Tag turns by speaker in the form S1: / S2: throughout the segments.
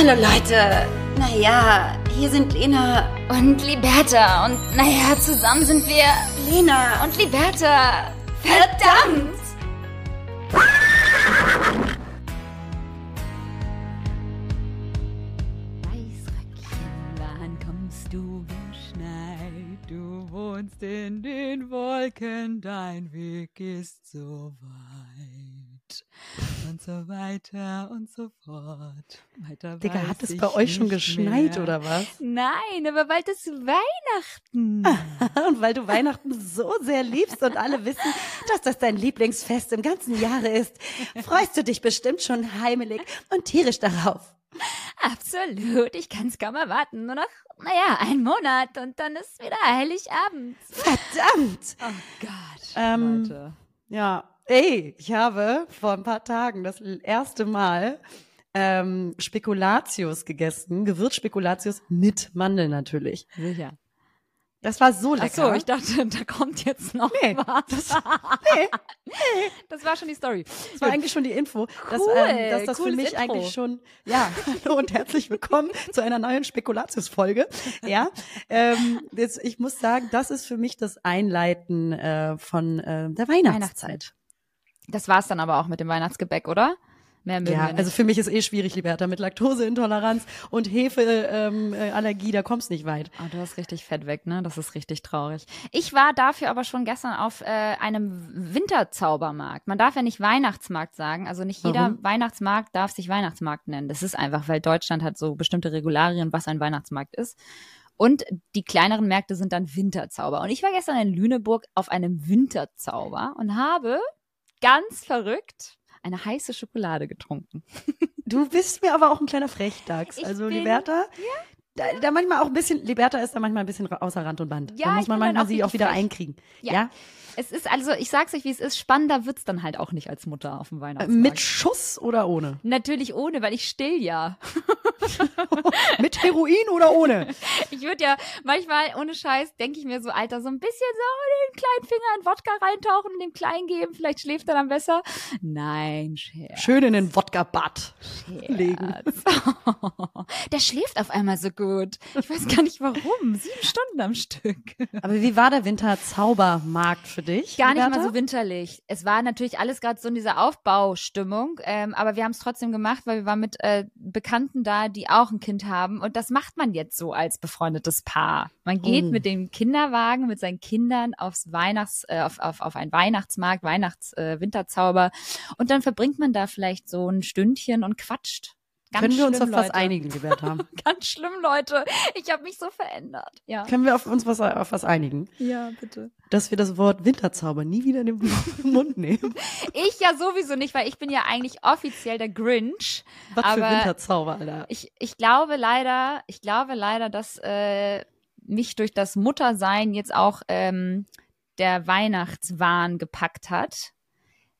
S1: Hallo Leute. Naja, hier sind Lena
S2: Und Liberta. Und naja, zusammen sind wir
S1: Lena
S2: und Liberta. Verdammt!
S3: Weißröckchen, wann kommst du geschneit? Du wohnst in den Wolken, dein Weg ist so weit. Und so weiter und so fort. Weiter
S4: Digga, hat es bei euch schon geschneit
S3: mehr.
S4: oder was?
S3: Nein, aber bald ist Weihnachten.
S4: Und weil du Weihnachten so sehr liebst und alle wissen, dass das dein Lieblingsfest im ganzen Jahre ist, freust du dich bestimmt schon heimelig und tierisch darauf.
S2: Absolut, ich kann's kaum erwarten. Nur noch, naja, ein Monat und dann ist wieder Heiligabend.
S4: Verdammt!
S3: Oh Gott,
S4: Ähm,
S3: Leute.
S4: Ja, ey, ich habe vor ein paar Tagen das erste Mal ähm, Spekulatius gegessen, Gewürzspekulatius mit Mandeln natürlich.
S3: Sicher.
S4: Das war so
S3: Ach
S4: lecker.
S3: so, ich dachte, da kommt jetzt noch
S4: Nee,
S3: was.
S4: das, nee,
S3: Das war schon die Story.
S4: das war eigentlich schon die Info, dass,
S3: Cool,
S4: ähm, dass das für mich
S3: Intro.
S4: eigentlich schon, ja, hallo und herzlich willkommen zu einer neuen Spekulatius-Folge. Ja, ähm, jetzt, ich muss sagen, das ist für mich das Einleiten äh, von äh, der Weihnachtszeit.
S2: Das war's dann aber auch mit dem Weihnachtsgebäck, oder? Mehr mögen
S4: Ja,
S2: wir nicht.
S4: also für mich ist eh schwierig, Liberta, mit Laktoseintoleranz und Hefeallergie, ähm, äh, da kommst nicht weit.
S2: Oh, du hast richtig Fett weg, ne? Das ist richtig traurig. Ich war dafür aber schon gestern auf äh, einem Winterzaubermarkt. Man darf ja nicht Weihnachtsmarkt sagen. Also nicht jeder
S4: Warum?
S2: Weihnachtsmarkt darf sich Weihnachtsmarkt nennen. Das ist einfach, weil Deutschland hat so bestimmte Regularien, was ein Weihnachtsmarkt ist. Und die kleineren Märkte sind dann Winterzauber. Und ich war gestern in Lüneburg auf einem Winterzauber und habe ganz verrückt eine heiße Schokolade getrunken.
S4: Du bist mir aber auch ein kleiner Frechdachs.
S2: Ich
S4: also
S2: bin-
S4: Liberta, da, da manchmal auch ein bisschen, Liberta ist da manchmal ein bisschen außer Rand und Band.
S2: Ja,
S4: da muss man manchmal
S2: auch
S4: sie auch wieder
S2: frech.
S4: einkriegen.
S2: Ja.
S4: Ja.
S2: Es ist also, ich sag's euch, wie es ist, spannender wird's dann halt auch nicht als Mutter auf dem
S4: Äh,
S2: Weihnachtsmarkt.
S4: Mit Schuss oder ohne?
S2: Natürlich ohne, weil ich still ja.
S4: Mit Heroin oder ohne?
S2: Ich würde ja manchmal, ohne Scheiß, denke ich mir so, Alter, so ein bisschen so den kleinen Finger in Wodka reintauchen und dem Kleinen geben, vielleicht schläft er dann besser. Nein, Scherz.
S4: Schön in den Wodka-Bad legen.
S2: Der schläft auf einmal so gut. Ich weiß gar nicht warum. Sieben Stunden am Stück.
S4: Aber wie war der Winterzaubermarkt für dich?
S2: Gar nicht mal so winterlich. Es war natürlich alles gerade so in dieser Aufbaustimmung, ähm, aber wir haben es trotzdem gemacht, weil wir waren mit äh, Bekannten da, die auch ein Kind haben. Und das macht man jetzt so als befreundetes Paar. Man geht
S4: Oh.
S2: mit dem Kinderwagen, mit seinen Kindern aufs Weihnachts, äh, auf, auf, auf einen Weihnachtsmarkt, Weihnachts, äh, Winterzauber. Und dann verbringt man da vielleicht so ein Stündchen und quatscht. Ganz
S4: Können wir uns
S2: schlimm,
S4: auf was
S2: Leute.
S4: einigen, Liberta?
S2: Ganz schlimm, Leute. Ich habe mich so verändert. Ja.
S4: Können wir auf uns was, auf was einigen?
S2: Ja, bitte.
S4: Dass wir das Wort Winterzauber nie wieder in den Mund nehmen.
S2: Ich ja sowieso nicht, weil ich bin ja eigentlich offiziell der Grinch.
S4: Was für
S2: Aber
S4: Winterzauber, Alter.
S2: Ich, ich glaube leider, ich glaube leider, dass äh, mich durch das Muttersein jetzt auch ähm, der Weihnachtswahn gepackt hat,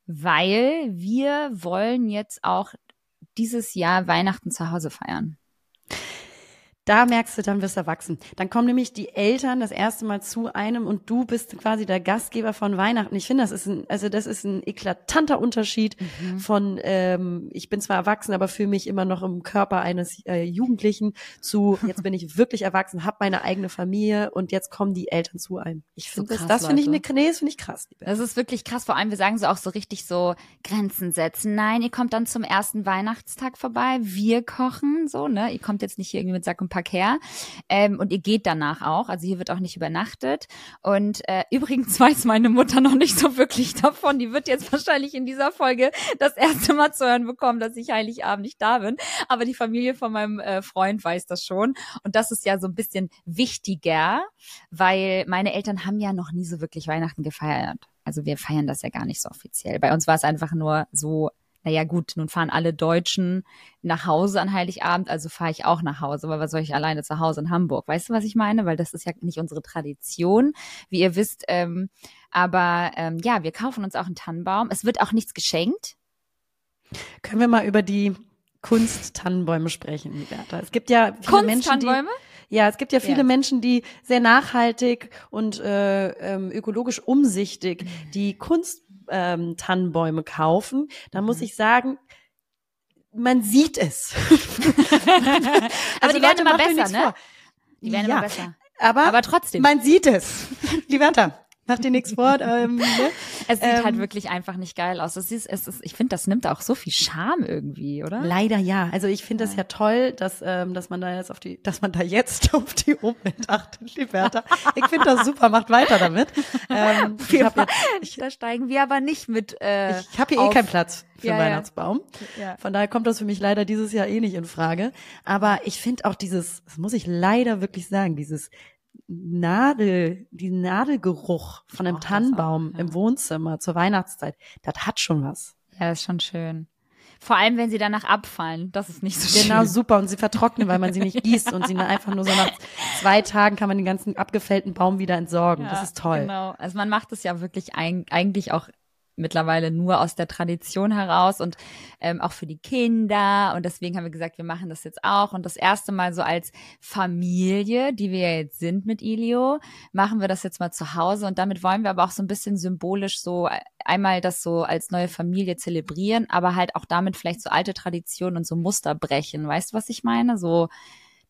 S2: weil wir wollen jetzt auch dieses Jahr Weihnachten zu Hause feiern.
S4: Da merkst du, dann wirst du erwachsen. Dann kommen nämlich die Eltern das erste Mal zu einem und du bist quasi der Gastgeber von Weihnachten. Ich finde, das ist ein, also das ist ein eklatanter Unterschied von, ähm, ich bin zwar erwachsen, aber fühle mich immer noch im Körper eines äh, Jugendlichen zu, jetzt bin ich wirklich erwachsen, habe meine eigene Familie und jetzt kommen die Eltern zu einem. Ich
S2: So
S4: finde das,
S2: krass,
S4: das finde ich,
S2: Leute.
S4: ne, nee, das finde ich krass.
S2: Das ist wirklich krass. Vor allem, wir sagen so auch so richtig so Grenzen setzen. Nein, ihr kommt dann zum ersten Weihnachtstag vorbei. Wir kochen, so, ne? Ihr kommt jetzt nicht hier irgendwie mit Sack und Pack her. Ähm, und ihr geht danach auch. Also hier wird auch nicht übernachtet. Und äh, übrigens weiß meine Mutter noch nicht so wirklich davon. Die wird jetzt wahrscheinlich in dieser Folge das erste Mal zu hören bekommen, dass ich Heiligabend nicht da bin. Aber die Familie von meinem äh, Freund weiß das schon. Und das ist ja so ein bisschen wichtiger, weil meine Eltern haben ja noch nie so wirklich Weihnachten gefeiert. Also wir feiern das ja gar nicht so offiziell. Bei uns war es einfach nur so, naja gut, nun fahren alle Deutschen nach Hause an Heiligabend, also fahre ich auch nach Hause, weil was soll ich alleine zu Hause in Hamburg? Weißt du, was ich meine? Weil das ist ja nicht unsere Tradition, wie ihr wisst. Ähm, aber ähm, ja, wir kaufen uns auch einen Tannenbaum. Es wird auch nichts geschenkt.
S4: Können wir mal über die Kunsttannenbäume sprechen, Liberta? Es gibt ja viele Menschen, die? Ja, es gibt ja viele
S2: Ja.
S4: Menschen, die sehr nachhaltig und äh, ähm, ökologisch umsichtig die Kunsttannenbäume ähm, Tannenbäume kaufen. Da muss ich sagen, man sieht es.
S2: Aber die werden immer besser, ne?
S4: vor.
S2: Die werden
S4: ja,
S2: immer besser.
S4: Aber,
S2: Aber trotzdem.
S4: man sieht es. Die Wörter. Mach dir nichts vor. Ähm, ne?
S2: Es sieht
S4: Ähm,
S2: halt wirklich einfach nicht geil aus. Es ist, es ist, ich finde, das nimmt auch so viel Charme irgendwie, oder?
S4: Leider ja. Also ich finde es ja toll, dass, ähm, dass man da jetzt auf die, dass man da jetzt auf die Umwelt achtet, Liberta. Ich finde das super, macht weiter damit. Ähm, ich habe jetzt, ich,
S2: da steigen wir aber nicht mit. Äh,
S4: ich hab hier eh
S2: auf-
S4: keinen Platz für
S2: ja.
S4: Weihnachtsbaum.
S2: Ja.
S4: Von daher kommt das für mich leider dieses Jahr eh nicht in Frage. Aber ich finde auch dieses, das muss ich leider wirklich sagen, dieses Nadel, die Nadelgeruch von einem
S2: das
S4: Tannenbaum
S2: auch, ja.
S4: im Wohnzimmer zur Weihnachtszeit, das hat schon was.
S2: Ja, das ist schon schön. Vor allem, wenn sie danach abfallen. Das ist nicht so
S4: Genau,
S2: schön.
S4: super. Und sie vertrocknen, weil man sie nicht gießt und sie einfach nur so nach zwei Tagen kann man den ganzen abgefällten Baum wieder entsorgen. das
S2: Ja,
S4: ist toll.
S2: Genau. Also man macht es ja wirklich ein, eigentlich auch mittlerweile nur aus der Tradition heraus und ähm, auch für die Kinder. Und deswegen haben wir gesagt, wir machen das jetzt auch. Und das erste Mal so als Familie, die wir ja jetzt sind mit Ilio, machen wir das jetzt mal zu Hause. Und damit wollen wir aber auch so ein bisschen symbolisch so einmal das so als neue Familie zelebrieren, aber halt auch damit vielleicht so alte Traditionen und so Muster brechen. Weißt du, was ich meine? So,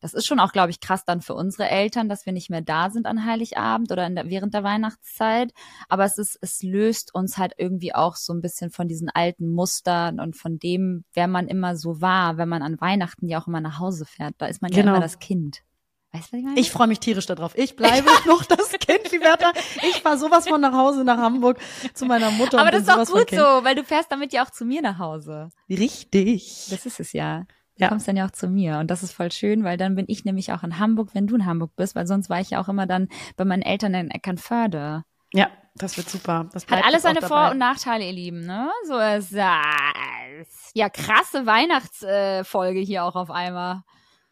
S2: das ist schon auch, glaube ich, krass dann für unsere Eltern, dass wir nicht mehr da sind an Heiligabend oder der, während der Weihnachtszeit. Aber es ist, es löst uns halt irgendwie auch so ein bisschen von diesen alten Mustern und von dem, wer man immer so war, wenn man an Weihnachten ja auch immer nach Hause fährt. Da ist man ja
S4: Genau.
S2: immer das Kind. Weißt du, was ich meine?
S4: Ich freue mich tierisch darauf. Ich bleibe noch das Kind, Liberta. Ich fahre sowas von nach Hause nach Hamburg zu meiner Mutter.
S2: aber das ist auch gut so, weil du fährst damit ja auch zu mir nach Hause.
S4: Richtig.
S2: Das ist es ja. Du
S4: Ja.
S2: kommst dann ja auch zu mir. Und das ist voll schön, weil dann bin ich nämlich auch in Hamburg, wenn du in Hamburg bist, weil sonst war ich ja auch immer dann bei meinen Eltern in Eckernförde.
S4: Ja, das wird super. Das
S2: Hat alles seine. Vor- und Nachteile, ihr Lieben, ne? So ist das. Ja, krasse Weihnachtsfolge hier auch auf einmal.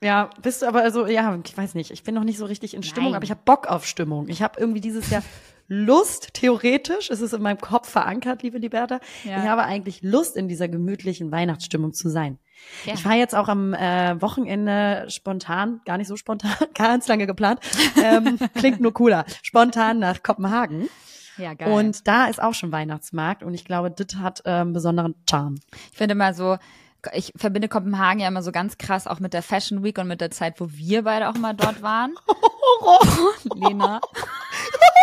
S4: Ja, bist du aber also, ja, ich weiß nicht, ich bin noch nicht so richtig in Stimmung,
S2: Nein.
S4: aber ich habe Bock auf Stimmung. Ich habe irgendwie dieses Jahr Lust, theoretisch, ist es in meinem Kopf verankert, liebe Liberta.
S2: Ja.
S4: Ich habe eigentlich Lust, in dieser gemütlichen Weihnachtsstimmung zu sein.
S2: Ja.
S4: Ich war jetzt auch am äh, Wochenende spontan, gar nicht so spontan, ganz lange geplant, ähm, klingt nur cooler, spontan nach Kopenhagen.
S2: Ja, geil.
S4: Und da ist auch schon Weihnachtsmarkt und ich glaube, das hat ähm, besonderen Charme.
S2: ich finde immer so, ich verbinde Kopenhagen ja immer so ganz krass auch mit der Fashion Week und mit der Zeit, wo wir beide auch immer dort waren. Lena.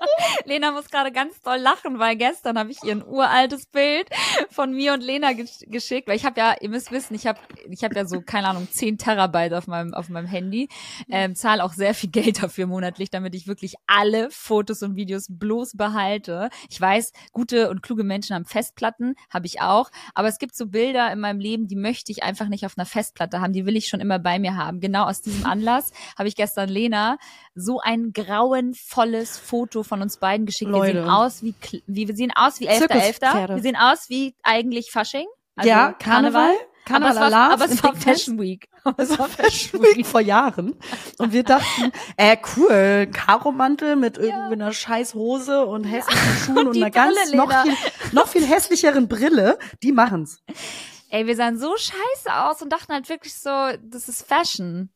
S2: Lena muss gerade ganz doll lachen, weil gestern habe ich ihr ein uraltes Bild von mir und Lena gesch geschickt, weil ich habe ja, ihr müsst wissen, ich habe ich habe ja so keine Ahnung 10 Terabyte auf meinem auf meinem Handy, ähm, zahle auch sehr viel Geld dafür monatlich, damit ich wirklich alle Fotos und Videos bloß behalte. Ich weiß, gute und kluge Menschen haben Festplatten, habe ich auch, aber es gibt so Bilder in meinem Leben, die möchte ich einfach nicht auf einer Festplatte haben, die will ich schon immer bei mir haben. Genau aus diesem Anlass habe ich gestern Lena so ein grauenvolles Foto von uns beiden geschickt. Wir
S4: Leute.
S2: sehen aus wie, wie wir sehen aus wie 11.11.
S4: Zirkuspferde.
S2: Wir sehen aus wie eigentlich Fasching. Also
S4: ja, Karneval,
S2: Aber
S4: Karneval
S2: es war, aber es war. Fashion Week.
S4: Das war Fashion Week vor Jahren. Und wir dachten, äh, cool, Karomantel mit irgendwie einer scheiß Hose und hässlichen Schuhen und,
S2: die
S4: einer ganz
S2: Brille,
S4: noch
S2: Lena.
S4: viel, noch viel hässlicheren Brille. Die machen's.
S2: Ey, wir sahen so scheiße aus und dachten halt wirklich so, das ist Fashion.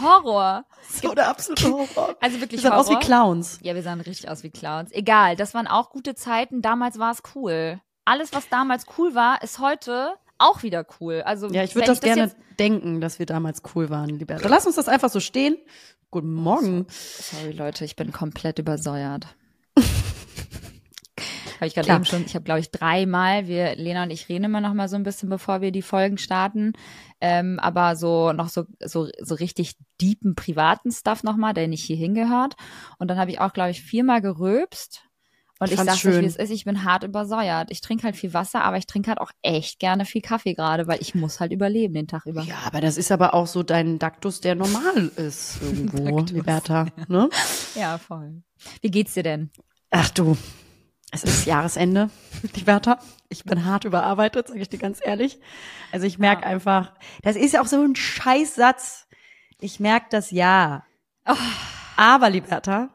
S2: Horror.
S4: So der absolute Horror.
S2: Also
S4: Wir
S2: wirklich
S4: sahen
S2: Horror.
S4: aus wie Clowns.
S2: Ja, wir sahen richtig aus wie Clowns. Egal, das waren auch gute Zeiten. Damals war es cool. Alles, was damals cool war, ist heute auch wieder cool. Also
S4: Ja, ich würde das gerne
S2: jetzt-
S4: denken, dass wir damals cool waren, Liberta. Lass uns das einfach so stehen. Guten Morgen.
S2: Sorry, Leute, ich bin komplett übersäuert. Habe ich gerade eben schon, ich habe glaube ich dreimal, wir, Lena und ich reden immer noch mal so ein bisschen, bevor wir die Folgen starten, ähm, aber so noch so, so, so richtig deepen privaten Stuff noch mal, der nicht hier hingehört. Und dann habe ich auch glaube ich viermal gerülpst. Und
S4: Ich
S2: ich, sag's
S4: schön.
S2: wie es ist, ich bin hart übersäuert. Ich trinke halt viel Wasser, aber ich trinke halt auch echt gerne viel Kaffee gerade, weil ich muss halt überleben den Tag über.
S4: Ja, aber das ist aber auch so dein Daktus, der normal ist irgendwo. Liberta. Ne?
S2: ja, voll. Wie geht's dir denn?
S4: Ach du, es ist Jahresende, Liberta. Ich bin hart überarbeitet, sage ich dir ganz ehrlich. Also ich merke
S2: Ja.
S4: einfach, das ist ja auch so ein Scheißsatz. Ich merke das ja. Aber Liberta,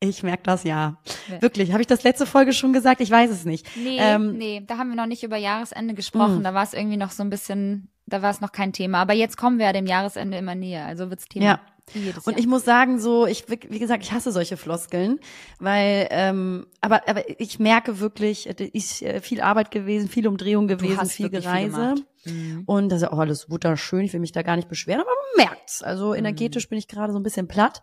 S4: ich merke das ja.
S2: Ja.
S4: Wirklich, habe ich das letzte Folge schon gesagt? Ich weiß es nicht.
S2: Nee,
S4: Ähm,
S2: nee, da haben wir noch nicht über Jahresende gesprochen.
S4: Mm.
S2: Da war es irgendwie noch so ein bisschen, da war es noch kein Thema. Aber jetzt kommen wir ja dem Jahresende immer näher, also wird's Thema.
S4: Ja,
S2: Jedes
S4: Und
S2: Jahr.
S4: ich muss sagen, so, ich, wie gesagt, ich hasse solche Floskeln, weil, ähm, aber, aber ich merke wirklich, es ist äh, viel Arbeit gewesen, viel Umdrehung gewesen, viel
S2: viel
S4: Gereise.
S2: gemacht. Mhm.
S4: und das ist auch alles wunderschön, ich will mich da gar nicht beschweren, aber man merkt's. Also
S2: Mhm.
S4: energetisch bin ich gerade so ein bisschen platt.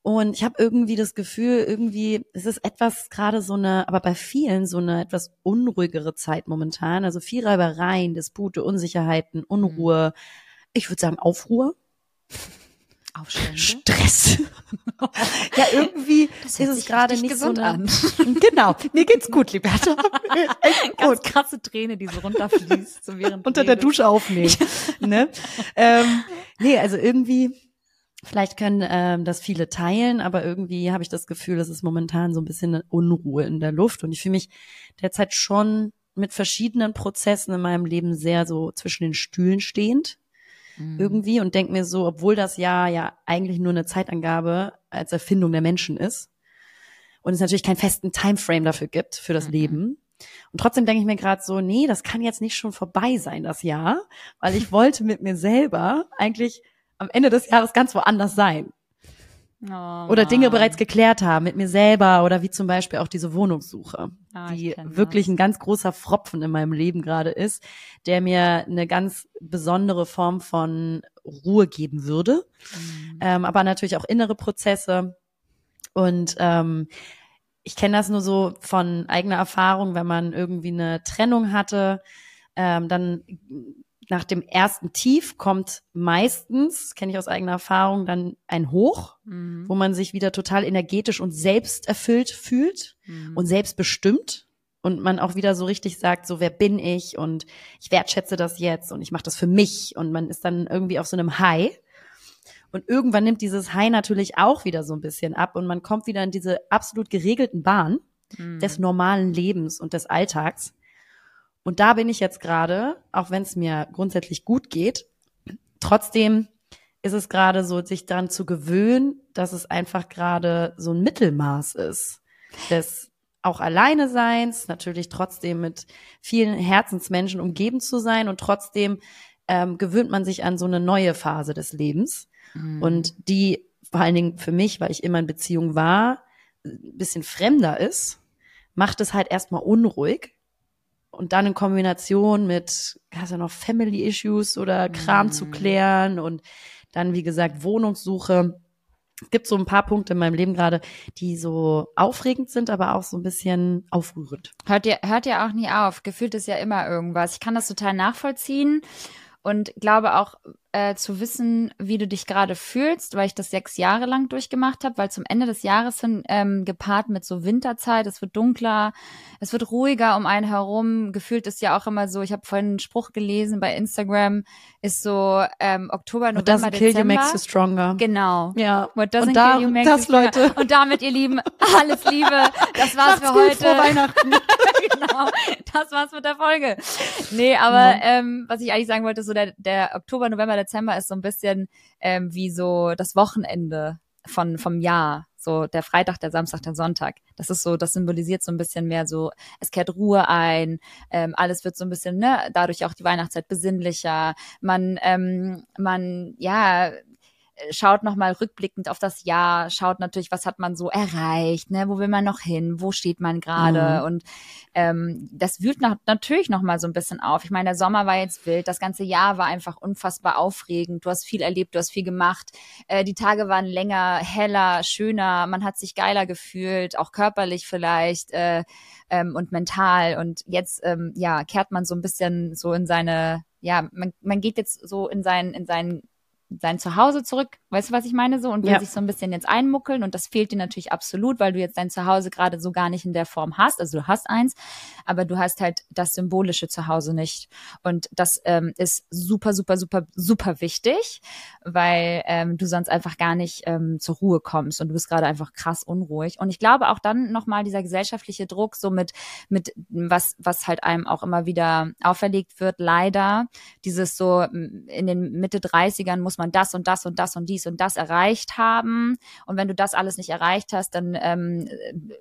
S4: Und ich habe irgendwie das Gefühl, irgendwie, es ist etwas gerade so eine, aber bei vielen so eine etwas unruhigere Zeit momentan. Also viel Reibereien, Dispute, Unsicherheiten, Unruhe. Ich würde sagen Aufruhr.
S2: Aufstände.
S4: Stress. ja, irgendwie ist es gerade nicht so
S2: gesund
S4: eine,
S2: an.
S4: Genau, mir geht's gut, Liberta. Echt
S2: Ganz
S4: gut.
S2: krasse Träne, die so runterfließt. So während
S4: Unter der. Dusche aufnehmen. ne? ähm, nee, also irgendwie, vielleicht können ähm, das viele teilen, aber irgendwie habe ich das Gefühl, es ist momentan so ein bisschen eine Unruhe in der Luft und ich fühle mich derzeit schon mit verschiedenen Prozessen in meinem Leben sehr so zwischen den Stühlen stehend
S2: Mhm.
S4: irgendwie und denke mir so, obwohl das Jahr ja eigentlich nur eine Zeitangabe als Erfindung der Menschen ist und es natürlich keinen festen Timeframe dafür gibt für das
S2: Mhm.
S4: Leben. Und trotzdem denke ich mir gerade so, nee, das kann jetzt nicht schon vorbei sein, das Jahr, weil ich wollte mit mir selber eigentlich am Ende des Jahres ganz woanders sein
S2: Oh,
S4: oder Dinge bereits geklärt haben mit mir selber oder wie zum Beispiel auch diese Wohnungssuche,
S2: Ah,
S4: die wirklich ein ganz großer Fropfen in meinem Leben gerade ist, der mir eine ganz besondere Form von Ruhe geben würde,
S2: Mhm.
S4: ähm, aber natürlich auch innere Prozesse. Und ähm, ich kenne das nur so von eigener Erfahrung, wenn man irgendwie eine Trennung hatte, ähm, dann nach dem ersten Tief kommt meistens, kenne ich aus eigener Erfahrung, dann ein Hoch,
S2: Mhm.
S4: wo man sich wieder total energetisch und selbsterfüllt fühlt
S2: Mhm.
S4: und selbstbestimmt und man auch wieder so richtig sagt, so wer bin ich und ich wertschätze das jetzt und ich mache das für mich und man ist dann irgendwie auf so einem High. Und irgendwann nimmt dieses High natürlich auch wieder so ein bisschen ab und man kommt wieder in diese absolut geregelten Bahn
S2: Mhm.
S4: des normalen Lebens und des Alltags. Und da bin ich jetzt gerade, auch wenn es mir grundsätzlich gut geht, trotzdem ist es gerade so, sich daran zu gewöhnen, dass es einfach gerade so ein Mittelmaß ist. Des auch alleine Seins, natürlich trotzdem mit vielen Herzensmenschen umgeben zu sein und trotzdem ähm, gewöhnt man sich an so eine neue Phase des Lebens.
S2: Mhm.
S4: Und die vor allen Dingen für mich, weil ich immer in Beziehung war, ein bisschen fremder ist, macht es halt erstmal unruhig. Und dann in Kombination mit, hast ja noch Family Issues oder Kram
S2: Mhm.
S4: zu klären und dann, wie gesagt, Wohnungssuche. Es gibt so ein paar Punkte in meinem Leben gerade, die so aufregend sind, aber auch so ein bisschen aufrührend.
S2: Hört ihr, hört ihr auch nie auf. Gefühlt ist ja immer irgendwas. Ich kann das total nachvollziehen und glaube auch äh, zu wissen, wie du dich gerade fühlst, weil ich das sechs Jahre lang durchgemacht habe, weil zum Ende des Jahres hin ähm, gepaart mit so Winterzeit, es wird dunkler, es wird ruhiger um einen herum. Gefühlt ist ja auch immer so, ich habe vorhin einen Spruch gelesen bei Instagram, ist so ähm, Oktober,
S4: What
S2: November,
S4: doesn't kill you
S2: Dezember.
S4: makes you stronger.
S2: Genau.
S4: Ja.
S2: What doesn't
S4: Und da,
S2: kill you makes
S4: das,
S2: you stronger.
S4: Leute.
S2: Und damit, ihr Lieben, alles Liebe. Das war's für heute.
S4: frohe Weihnachten.
S2: genau, das war's mit der Folge. Nee, aber ähm, was ich eigentlich sagen wollte, so der, der Oktober, November, Dezember ist so ein bisschen ähm, wie so das Wochenende von vom Jahr. So der Freitag, der Samstag, der Sonntag. Das ist so, das symbolisiert so ein bisschen mehr so, es kehrt Ruhe ein, ähm, alles wird so ein bisschen, ne, dadurch auch die Weihnachtszeit besinnlicher. Man, ähm, man, ja, schaut nochmal rückblickend auf das Jahr, schaut natürlich, was hat man so erreicht, ne, wo will man noch hin, wo steht man gerade?
S4: Mhm.
S2: und ähm, das wühlt noch, natürlich nochmal so ein bisschen auf. Ich meine, der Sommer war jetzt wild, das ganze Jahr war einfach unfassbar aufregend, du hast viel erlebt, du hast viel gemacht, äh, die Tage waren länger, heller, schöner, man hat sich geiler gefühlt, auch körperlich vielleicht äh, ähm, und mental. Und jetzt, ähm, ja, kehrt man so ein bisschen so in seine, ja, man, man geht jetzt so in sein, in sein sein Zuhause zurück, weißt du, was ich meine? So und will
S4: Ja.
S2: sich so ein bisschen jetzt einmuckeln und das fehlt dir natürlich absolut, weil du jetzt dein Zuhause gerade so gar nicht in der Form hast, also du hast eins, aber du hast halt das symbolische Zuhause nicht. Und das ähm, ist super, super, super, super wichtig, weil ähm, du sonst einfach gar nicht ähm, zur Ruhe kommst und du bist gerade einfach krass unruhig. Und ich glaube auch dann nochmal dieser gesellschaftliche Druck so mit, mit was, was halt einem auch immer wieder auferlegt wird, leider, dieses so in den Mitte 30ern muss muss man das und das und das und dies und das erreicht haben. Und wenn du das alles nicht erreicht hast, dann ähm,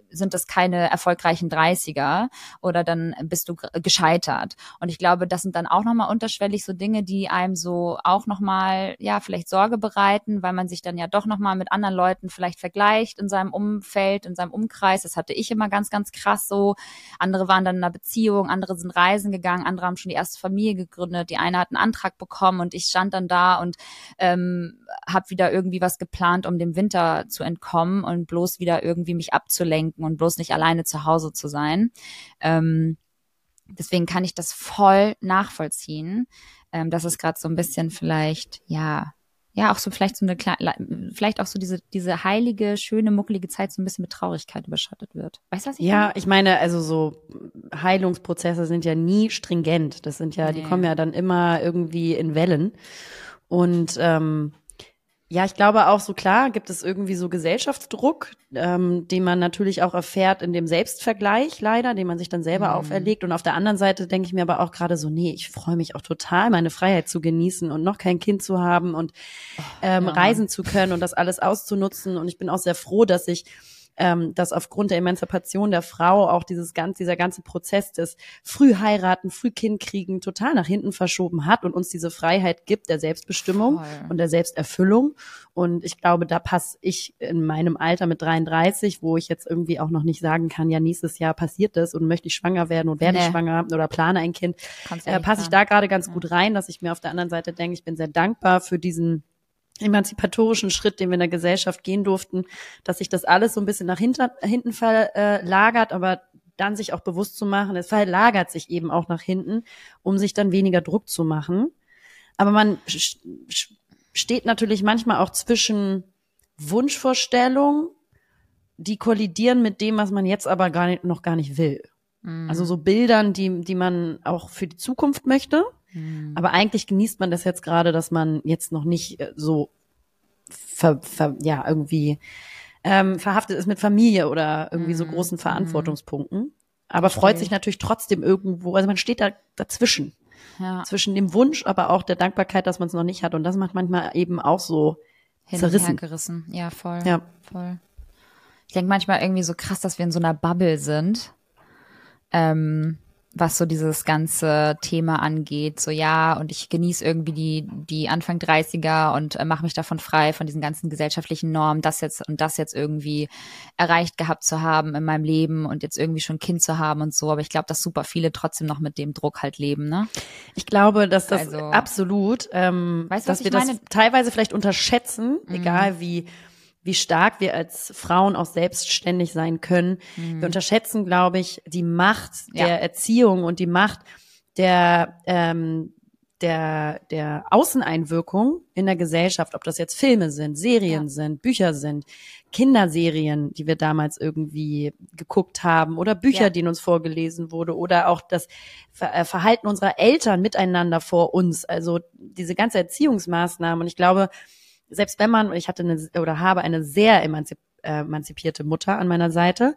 S2: sind das keine erfolgreichen 30er oder dann bist du gescheitert. Und ich glaube, das sind dann auch nochmal unterschwellig so Dinge, die einem so auch nochmal, ja, vielleicht Sorge bereiten, weil man sich dann ja doch nochmal mit anderen Leuten vielleicht vergleicht in seinem Umfeld, in seinem Umkreis. Das hatte ich immer ganz, ganz krass so. Andere waren dann in einer Beziehung, andere sind reisen gegangen, andere haben schon die erste Familie gegründet, die eine hat einen Antrag bekommen und ich stand dann da und ähm, habe wieder irgendwie was geplant, um dem Winter zu entkommen und bloß wieder irgendwie mich abzulenken und bloß nicht alleine zu Hause zu sein. Ähm, deswegen kann ich das voll nachvollziehen, ähm, dass es gerade so ein bisschen vielleicht, ja, ja, auch so vielleicht so eine vielleicht auch so diese diese heilige, schöne, muckelige Zeit so ein bisschen mit Traurigkeit überschattet wird. Weißt du, was ich
S4: Ja, meine? ich meine, also so Heilungsprozesse sind ja nie stringent. Das sind ja, nee. die kommen ja dann immer irgendwie in Wellen. Und ähm, ja, ich glaube auch so klar gibt es irgendwie so Gesellschaftsdruck, ähm, den man natürlich auch erfährt in dem Selbstvergleich leider, den man sich dann selber mhm. auferlegt. Und auf der anderen Seite denke ich mir aber auch gerade so, nee, ich freue mich auch total, meine Freiheit zu genießen und noch kein Kind zu haben und ähm, ja. reisen zu können und das alles auszunutzen. Und ich bin auch sehr froh, dass ich ähm, dass aufgrund der Emanzipation der Frau auch dieses ganze, dieser ganze Prozess des früh heiraten, früh Kind kriegen total nach hinten verschoben hat und uns diese Freiheit gibt der Selbstbestimmung Voll. und der Selbsterfüllung. Und ich glaube, da passe ich in meinem Alter mit 33, wo ich jetzt irgendwie auch noch nicht sagen kann, ja, nächstes Jahr passiert das und möchte ich schwanger werden und werde nee. ich schwanger oder plane ein Kind, äh, passe ich da gerade ganz ja. gut rein, dass ich mir auf der anderen Seite denke, ich bin sehr dankbar für diesen emanzipatorischen Schritt, den wir in der Gesellschaft gehen durften, dass sich das alles so ein bisschen nach hinter, hinten verlagert, aber dann sich auch bewusst zu machen, es verlagert sich eben auch nach hinten, um sich dann weniger Druck zu machen. Aber man steht natürlich manchmal auch zwischen Wunschvorstellungen, die kollidieren mit dem, was man jetzt aber gar nicht, noch gar nicht will. Mhm. Also so Bildern, die, die man auch für die Zukunft möchte Mhm. Aber eigentlich genießt man das jetzt gerade, dass man jetzt noch nicht äh, so ver, ver, ja irgendwie ähm, verhaftet ist mit Familie oder irgendwie mhm. so großen Verantwortungspunkten. Aber okay. freut sich natürlich trotzdem irgendwo. Also man steht da dazwischen. Ja. Zwischen dem Wunsch, aber auch der Dankbarkeit, dass man es noch nicht hat. Und das macht manchmal eben auch so Hin zerrissen.
S2: gerissen. Ja, voll. Ja. voll. Ich denke manchmal irgendwie so krass, dass wir in so einer Bubble sind. Ähm, was so dieses ganze Thema angeht. So ja, und ich genieße irgendwie die, die Anfang 30er und äh, mache mich davon frei, von diesen ganzen gesellschaftlichen Normen, das jetzt und das jetzt irgendwie erreicht gehabt zu haben in meinem Leben und jetzt irgendwie schon ein Kind zu haben und so. Aber ich glaube, dass super viele trotzdem noch mit dem Druck halt leben, ne?
S4: Ich glaube, dass das also, absolut, ähm, weißt, dass wir das teilweise vielleicht unterschätzen, mhm. egal wie wie stark wir als Frauen auch selbstständig sein können. Mhm. Wir unterschätzen, glaube ich, die Macht ja. der Erziehung und die Macht der ähm, der der Außeneinwirkung in der Gesellschaft, ob das jetzt Filme sind, Serien ja. sind, Bücher sind, Kinderserien, die wir damals irgendwie geguckt haben oder Bücher, ja. denen uns vorgelesen wurde oder auch das äh, Verhalten unserer Eltern miteinander vor uns, also diese ganze Erziehungsmaßnahmen und ich glaube, selbst wenn man, ich hatte eine oder habe eine sehr emanzip, äh, emanzipierte Mutter an meiner Seite.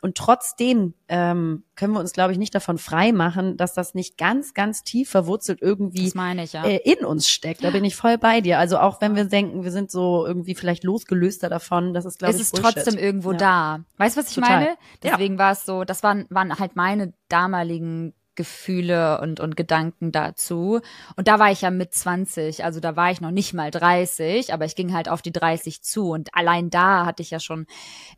S4: Und trotzdem ähm, können wir uns, glaube ich, nicht davon frei machen, dass das nicht ganz, ganz tief verwurzelt irgendwie
S2: ich, ja.
S4: äh, in uns steckt. Da bin ich voll bei dir. Also auch wenn wir denken, wir sind so irgendwie vielleicht losgelöster davon, das ist, glaube ich,
S2: Es ist Bullshit. trotzdem irgendwo ja. da. Weißt du, was ich Total. meine? Deswegen ja. war es so, das waren, waren halt meine damaligen Gefühle und, und Gedanken dazu. Und da war ich ja mit 20, also da war ich noch nicht mal 30, aber ich ging halt auf die 30 zu. Und allein da hatte ich ja schon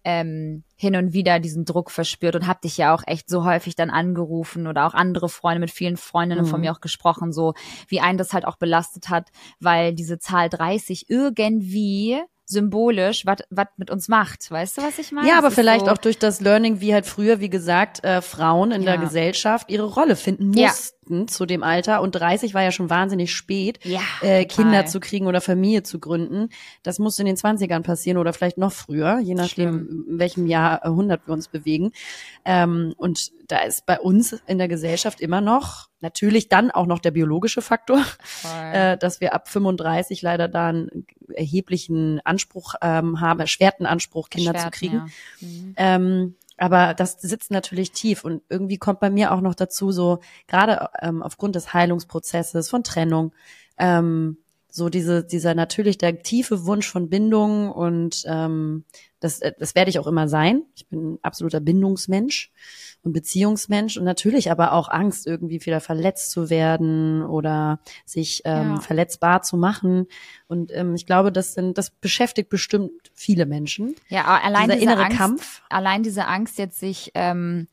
S2: ähm, hin und wieder diesen Druck verspürt und hab dich ja auch echt so häufig dann angerufen oder auch andere Freunde mit vielen Freundinnen mhm. von mir auch gesprochen, so wie einen das halt auch belastet hat, weil diese Zahl 30 irgendwie symbolisch was was mit uns macht. Weißt du, was ich meine?
S4: Ja, aber vielleicht so auch durch das Learning, wie halt früher, wie gesagt, äh, Frauen in ja. der Gesellschaft ihre Rolle finden mussten ja. zu dem Alter. Und 30 war ja schon wahnsinnig spät, ja, äh, Kinder zu kriegen oder Familie zu gründen. Das muss in den 20ern passieren oder vielleicht noch früher, je nachdem, Schlimm. in welchem Jahrhundert wir uns bewegen. Ähm, und da ist bei uns in der Gesellschaft immer noch natürlich dann auch noch der biologische Faktor, äh, dass wir ab 35 leider da einen erheblichen Anspruch ähm, haben, erschwerten Anspruch, Kinder Erschwerten, zu kriegen. Ja. Mhm. Ähm, aber das sitzt natürlich tief und irgendwie kommt bei mir auch noch dazu so, gerade ähm, aufgrund des Heilungsprozesses von Trennung, ähm, so diese, dieser natürlich der tiefe Wunsch von Bindung und ähm, das, äh, das werde ich auch immer sein. Ich bin ein absoluter Bindungsmensch und Beziehungsmensch und natürlich aber auch Angst, irgendwie wieder verletzt zu werden oder sich ähm,
S2: Ja.
S4: verletzbar zu machen. Und ähm, ich glaube, das sind, das beschäftigt bestimmt viele Menschen.
S2: Ja, allein
S4: Dieser
S2: diese
S4: innere
S2: Angst,
S4: Kampf.
S2: allein diese Angst jetzt sich ähm,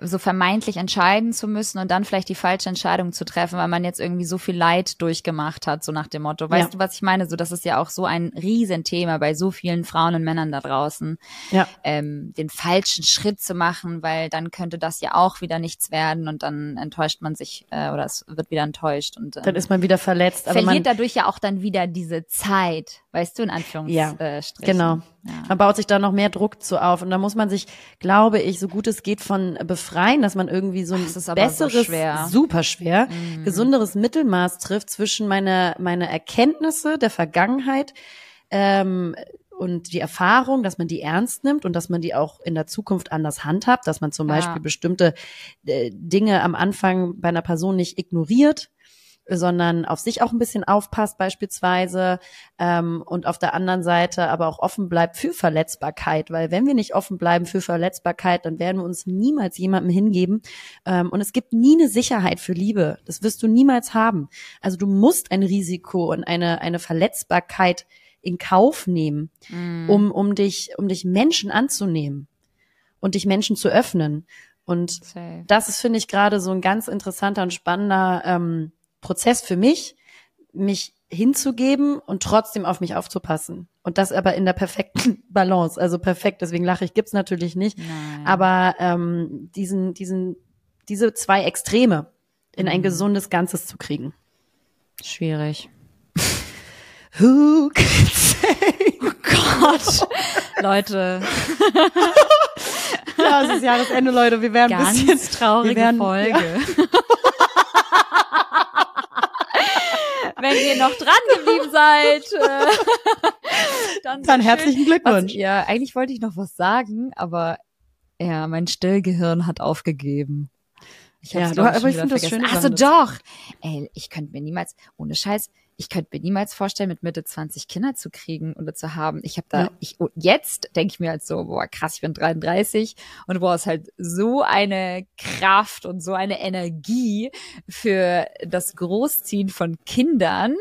S2: so vermeintlich entscheiden zu müssen und dann vielleicht die falsche Entscheidung zu treffen, weil man jetzt irgendwie so viel Leid durchgemacht hat, so nach dem Motto. Weißt
S4: Ja.
S2: du, was ich meine? So, das ist ja auch so ein Riesenthema bei so vielen Frauen und Männern da draußen,
S4: Ja.
S2: ähm, den falschen Schritt zu machen, weil dann könnte das ja auch wieder nichts werden und dann enttäuscht man sich äh, oder es wird wieder enttäuscht und ähm,
S4: Dann ist man wieder verletzt. Aber
S2: verliert dadurch ja auch dann wieder diese Zeit, weißt du, in Anführungsstrichen.
S4: Ja, genau.
S2: Ja.
S4: Man baut sich da noch mehr Druck zu auf und da muss man sich, glaube ich, so gut es geht von befreien, dass man irgendwie so ein
S2: so
S4: besseres,
S2: schwer. Mhm.
S4: super schwer, gesunderes Mittelmaß trifft zwischen meine meine Erkenntnisse der Vergangenheit ähm, und die Erfahrung, dass man die ernst nimmt und dass man die auch in der Zukunft anders handhabt, dass man zum
S2: Ja.
S4: Beispiel bestimmte äh, Dinge am Anfang bei einer Person nicht ignoriert, sondern auf sich auch ein bisschen aufpasst beispielsweise ähm, und auf der anderen Seite aber auch offen bleibt für Verletzbarkeit, weil wenn wir nicht offen bleiben für Verletzbarkeit, dann werden wir uns niemals jemandem hingeben ähm, und es gibt nie eine Sicherheit für Liebe. Das wirst du niemals haben. Also du musst ein Risiko und eine eine Verletzbarkeit in Kauf nehmen,
S2: Mhm.
S4: um um dich um dich Menschen anzunehmen und dich Menschen zu öffnen und
S2: Safe.
S4: das ist, finde ich, gerade so ein ganz interessanter und spannender ähm, Prozess für mich, mich hinzugeben und trotzdem auf mich aufzupassen. Und das aber in der perfekten Balance. Also perfekt, deswegen lache ich, gibt's natürlich nicht.
S2: Nein.
S4: Aber ähm, diesen, diesen, diese zwei Extreme in ein gesundes Ganzes zu kriegen.
S2: Schwierig.
S4: Who can say?
S2: Gott. Leute,
S4: Ja, es ist Jahresende, Leute. Wir werden ein bisschen
S2: ganz traurige
S4: wir werden-
S2: Folge. Wenn ihr noch dran geblieben seid, äh, dann,
S4: Dann herzlichen
S2: schön.
S4: Glückwunsch.
S2: Was, ja, eigentlich wollte ich noch was sagen, aber ja, mein Stillgehirn hat aufgegeben. Ich
S4: Ja,
S2: hab's,
S4: du-
S2: glaub
S4: aber ich
S2: wieder
S4: find das schön,
S2: Ach so,
S4: dass-
S2: doch. Ey, ich könnte mir niemals, ohne Scheiß, ich könnte mir niemals vorstellen, mit Mitte 20 Kinder zu kriegen oder zu haben. Ich habe da,
S4: Ja.
S2: ich, jetzt denke ich mir halt so, boah, krass, ich bin 33 und boah, ist halt so eine Kraft und so eine Energie für das Großziehen von Kindern.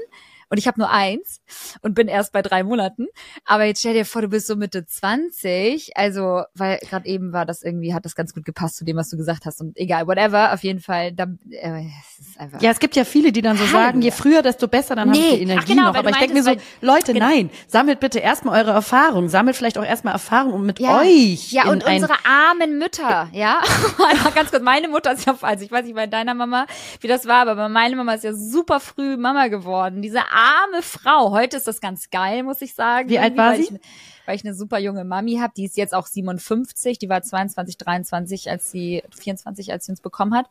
S2: Und ich habe nur eins und bin erst bei drei Monaten. Aber jetzt stell dir vor, du bist so Mitte 20. Also, weil gerade eben war das irgendwie, hat das ganz gut gepasst zu dem, was du gesagt hast. Und egal, whatever, auf jeden Fall, da, äh, es ist einfach.
S4: Ja, es gibt ja viele, die dann so
S2: Halleluja.
S4: sagen, je früher, desto besser, dann
S2: Nee.
S4: ich die Energie
S2: Ach, genau,
S4: noch. Aber ich denke mir so, Leute,
S2: Genau.
S4: nein, sammelt bitte erstmal eure Erfahrung, sammelt vielleicht auch erstmal Erfahrung, um mit
S2: Ja.
S4: euch
S2: Ja, und unsere armen Mütter, ja. Ganz kurz, meine Mutter ist ja, also ich weiß nicht bei deiner Mama, wie das war, aber meine Mama ist ja super früh Mama geworden. Diese arme Frau. Heute ist das ganz geil, muss ich sagen.
S4: Wie alt war
S2: weil
S4: sie?
S2: Ich, weil ich eine super junge Mami habe, die ist jetzt auch 57, die war 22, 23, als sie 24, als sie uns bekommen hat.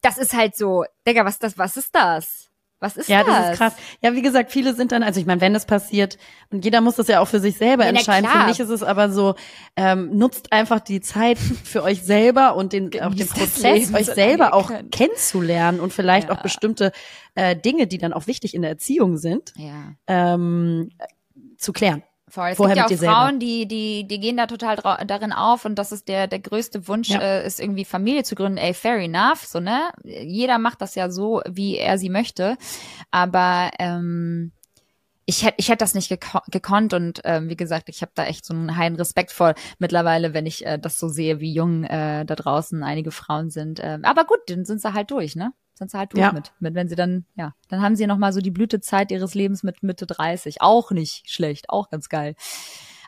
S2: Das ist halt so, Digga, was das, was ist das? Was ist
S4: ja,
S2: das?
S4: das ist krass. Ja, wie gesagt, viele sind dann, also ich meine, wenn das passiert, und jeder muss das ja auch für sich selber
S2: Ja,
S4: entscheiden. Für
S2: klar.
S4: mich ist es aber so, ähm, nutzt einfach die Zeit für euch selber und den, auch den Prozess, euch selber auch
S2: könnt.
S4: kennenzulernen und vielleicht
S2: Ja.
S4: auch bestimmte äh, Dinge, die dann auch wichtig in der Erziehung sind,
S2: Ja.
S4: ähm, zu klären.
S2: Voll. Es
S4: Vorher
S2: gibt ja auch
S4: selber.
S2: Frauen, die, die, die gehen da total darin auf und das ist der, der größte Wunsch,
S4: Ja.
S2: äh, ist irgendwie Familie zu gründen. Ey, fair enough, so, ne? Jeder macht das ja so, wie er sie möchte. Aber, ähm, ich hätte ich hätte das nicht geko gekonnt und ähm, wie gesagt, ich habe da echt so einen heilen Respekt vor mittlerweile, wenn ich äh, das so sehe, wie jung äh, da draußen einige Frauen sind. Ähm, aber gut, dann sind sie halt durch, ne? Sie halt durch
S4: Ja.
S2: mit, mit. Wenn sie dann, ja, dann haben sie noch mal so die Blütezeit ihres Lebens mit Mitte 30. Auch nicht schlecht, auch ganz geil.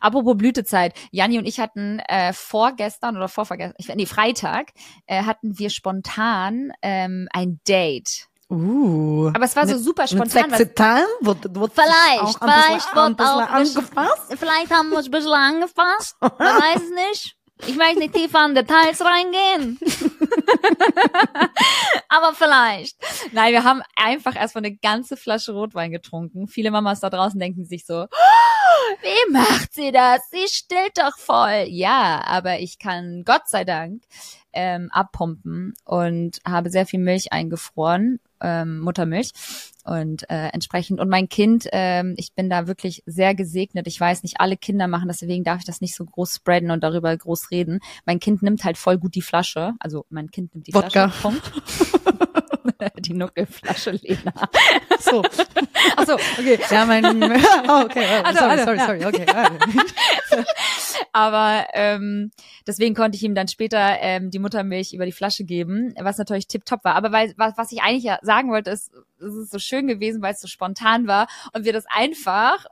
S2: Apropos Blütezeit, Janni und ich hatten äh, vorgestern oder vorvergestern, ich, nee, Freitag, äh, hatten wir spontan ähm, ein Date.
S4: Uh.
S2: Aber es war so
S4: Mit-
S2: super
S4: mit
S2: spontan.
S4: sexy time? Wird, wird
S2: Vielleicht, vielleicht wird auch ein bisschen-
S4: angefasst.
S2: Vielleicht haben wir uns ein bisschen angefasst. Man weiß es nicht. Ich möchte nicht tiefer in Details reingehen. Aber vielleicht. Nein, wir haben einfach erstmal eine ganze Flasche Rotwein getrunken. Viele Mamas da draußen denken sich so, "Oh, wie macht sie das? Sie stillt doch voll. Ja, aber ich kann Gott sei Dank ähm, abpumpen und habe sehr viel Milch eingefroren, ähm, Muttermilch. Und äh, entsprechend und mein Kind, ähm, ich bin da wirklich sehr gesegnet. Ich weiß nicht, alle Kinder machen das, deswegen darf ich das nicht so groß spreaden und darüber groß reden. Mein Kind nimmt halt voll gut die Flasche, also mein Kind nimmt die
S4: Wodka.
S2: Flasche. Punkt. die Nuckelflasche, Lena.
S4: So.
S2: Ach so, okay.
S4: Ja, mein. Oh, okay. Oh,
S2: Also,
S4: sorry,
S2: also,
S4: sorry,
S2: ja.
S4: sorry. Okay.
S2: Aber ähm, deswegen konnte ich ihm dann später ähm, die Muttermilch über die Flasche geben, was natürlich tipptopp war. Aber weil, was, was ich eigentlich ja sagen wollte, ist, es ist so schön gewesen, weil es so spontan war und wir das einfach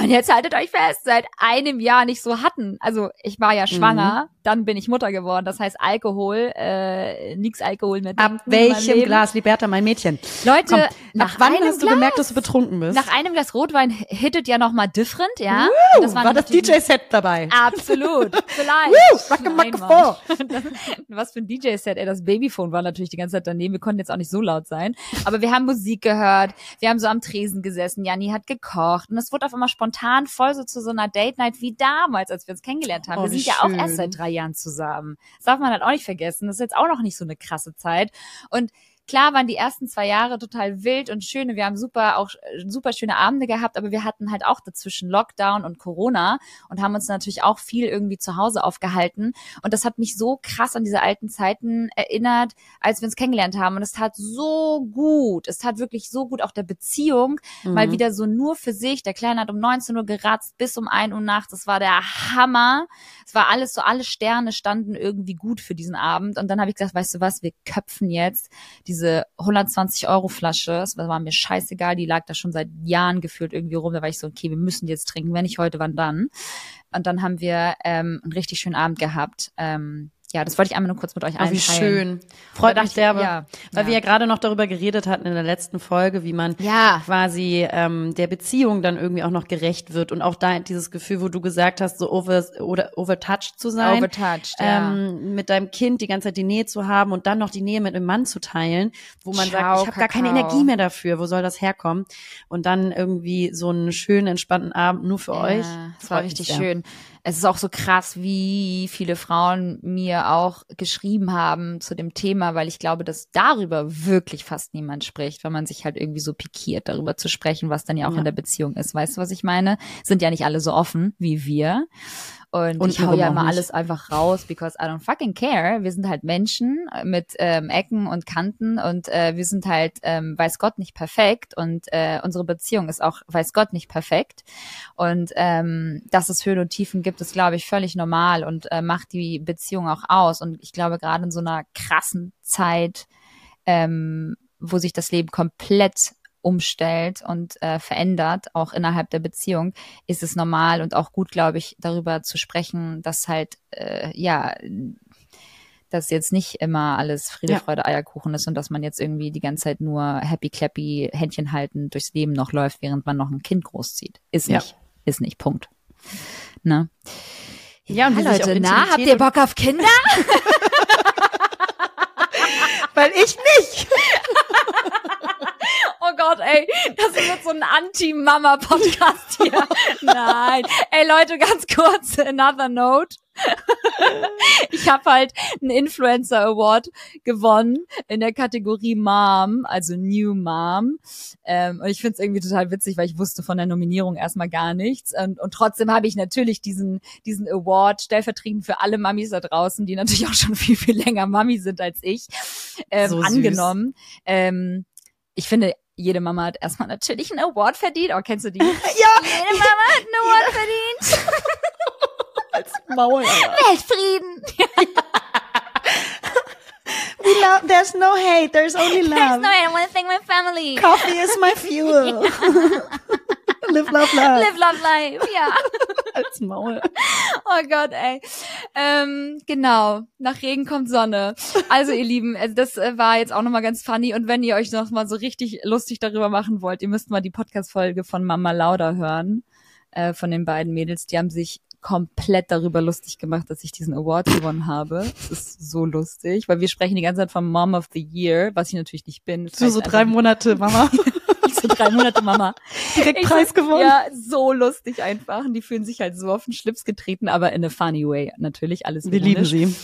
S2: und jetzt haltet euch fest, seit einem Jahr nicht so hatten. Also ich war ja schwanger, dann bin ich Mutter geworden. Das heißt Alkohol, äh, nix Alkohol mehr.
S4: Ab welchem. Glas, Liberta, mein Mädchen?
S2: Leute,
S4: Komm,
S2: nach
S4: ab wann
S2: einem
S4: hast du
S2: Glas,
S4: gemerkt, dass du betrunken bist?
S2: nach einem Glas Rotwein hittet ja noch mal different, ja.
S4: Uh,
S2: Und
S4: war das
S2: natürlich-
S4: DJ-Set dabei?
S2: Absolut. Vielleicht.
S4: Woo,
S2: Nein,
S4: vor.
S2: Was für ein DJ-Set, ey. Das Babyphone war natürlich die ganze Zeit daneben. Wir konnten jetzt auch nicht so laut sein. Aber wir haben Musik gehört. Wir haben so am Tresen gesessen. Janni hat gekocht. Und es wurde auf einmal spontan voll so zu so einer Date-Night wie damals, als wir uns kennengelernt haben.
S4: Oh,
S2: wir sind ja auch
S4: schön.
S2: erst seit drei Jahren zusammen. Das darf man halt auch nicht vergessen. Das ist jetzt auch noch nicht so eine krasse Zeit. Und Klar waren die ersten zwei Jahre total wild und schön. Wir haben super auch äh, super schöne Abende gehabt, aber wir hatten halt auch dazwischen Lockdown und Corona und haben uns natürlich auch viel irgendwie zu Hause aufgehalten. Und das hat mich so krass an diese alten Zeiten erinnert, als wir uns kennengelernt haben. Und es tat so gut. Es tat wirklich so gut auch der Beziehung, mal
S4: Mhm.
S2: wieder so nur für sich. Der Kleine hat um 19 Uhr geratzt bis um 1 Uhr nachts. Das war der Hammer. Es war alles so, alle Sterne standen irgendwie gut für diesen Abend. Und dann habe ich gesagt, weißt du was, wir köpfen jetzt diese 120 Euro Flasche. Das war mir scheißegal. Die lag da schon seit Jahren gefühlt irgendwie rum. Da war ich so, okay, wir müssen jetzt trinken. Wenn nicht heute, wann dann? Und dann haben wir ähm, einen richtig schönen Abend gehabt. Ähm, ja, das wollte ich einmal nur kurz mit euch
S4: Oh,
S2: allen
S4: wie schön. Freut mich derbe.
S2: ja,
S4: Weil
S2: ja.
S4: wir ja gerade noch darüber geredet hatten in der letzten Folge, wie man
S2: Ja.
S4: quasi ähm, der Beziehung dann irgendwie auch noch gerecht wird und auch da dieses Gefühl, wo du gesagt hast, so over oder overtouched zu sein,
S2: Overtouched, ja.
S4: ähm, mit deinem Kind die ganze Zeit die Nähe zu haben und dann noch die Nähe mit einem Mann zu teilen, wo man sagt,
S2: Ciao,
S4: ich habe gar keine. Energie mehr dafür, wo soll das herkommen? Und dann irgendwie so einen schönen entspannten Abend nur für euch.
S2: Es war
S4: Freut mich
S2: richtig
S4: sehr.
S2: schön. Es ist auch so krass, wie viele Frauen mir auch geschrieben haben zu dem Thema, weil ich glaube, dass darüber wirklich fast niemand spricht, weil man sich halt irgendwie so pikiert, darüber zu sprechen, was dann ja auch
S4: Ja.
S2: in der Beziehung ist. Weißt du, was ich meine? Sind ja nicht alle so offen wie wir. Und,
S4: Und
S2: ich hau ja immer
S4: nicht?
S2: alles einfach raus, because I don't fucking care. Wir sind halt Menschen mit ähm, Ecken und Kanten und äh, wir sind halt, ähm, weiß Gott, nicht perfekt und äh, unsere Beziehung ist auch, weiß Gott, nicht perfekt. Und ähm, dass es Höhen und Tiefen gibt, ist, glaube ich, völlig normal und äh, macht die Beziehung auch aus. Und ich glaube, gerade in so einer krassen Zeit, ähm, wo sich das Leben komplett umstellt und äh, verändert, auch innerhalb der Beziehung, ist es normal und auch gut, glaube ich, darüber zu sprechen, dass halt, äh, ja, dass jetzt nicht immer alles Friede,
S4: Ja.
S2: Freude, Eierkuchen ist und dass man jetzt irgendwie die ganze Zeit nur happy clappy Händchen halten durchs Leben noch läuft, während man noch ein Kind großzieht. Ist
S4: Ja.
S2: nicht. Ist nicht. Punkt. Ne?
S4: Ja, und sich auch
S2: Leute, na, habt ihr Bock auf Kinder?
S4: Weil ich nicht.
S2: Oh Gott, ey, das wird so ein Anti-Mama-Podcast hier. Nein. Ey, Leute, ganz kurz, another note. Ich habe halt einen Influencer Award gewonnen in der Kategorie Mom, also New Mom. Ähm, und ich find's irgendwie total witzig, weil ich wusste von der Nominierung erstmal gar nichts. Und, und trotzdem habe ich natürlich diesen, diesen Award stellvertretend für alle Mamis da draußen, die natürlich auch schon viel, viel länger Mami sind als ich, ähm,
S4: So
S2: angenommen. Ähm, ich finde, jede Mama hat erstmal natürlich einen Award verdient. Oh, kennst du die? ja. Jede Mama hat einen Award verdient.
S4: Als Maul.
S2: Weltfrieden.
S4: We love, there's no hate, there's only love.
S2: No, I want to thank my family.
S4: Coffee is my fuel. Live, love, love.
S2: Live, love, life. Ja.
S4: Als Maul.
S2: Oh Gott, ey. Ähm, genau. Nach Regen kommt Sonne. Also, ihr Lieben, also das äh, war jetzt auch nochmal ganz funny. Und wenn ihr euch noch mal so richtig lustig darüber machen wollt, ihr müsst mal die Podcast-Folge von Mama Lauda hören, äh, von den beiden Mädels. Die haben sich komplett darüber lustig gemacht, dass ich diesen Award gewonnen habe. Das ist so lustig, weil wir sprechen die ganze Zeit von Mom of the Year, was ich natürlich nicht bin. Das
S4: so
S2: einfach-
S4: drei Monate, Mama.
S2: so drei Monate Mama.
S4: Direkt
S2: Ich
S4: Preis
S2: so,
S4: gewonnen.
S2: Ja, so lustig einfach. Und die fühlen sich halt so auf den Schlips getreten, aber in a funny way. Natürlich alles
S4: Wir lieben sie.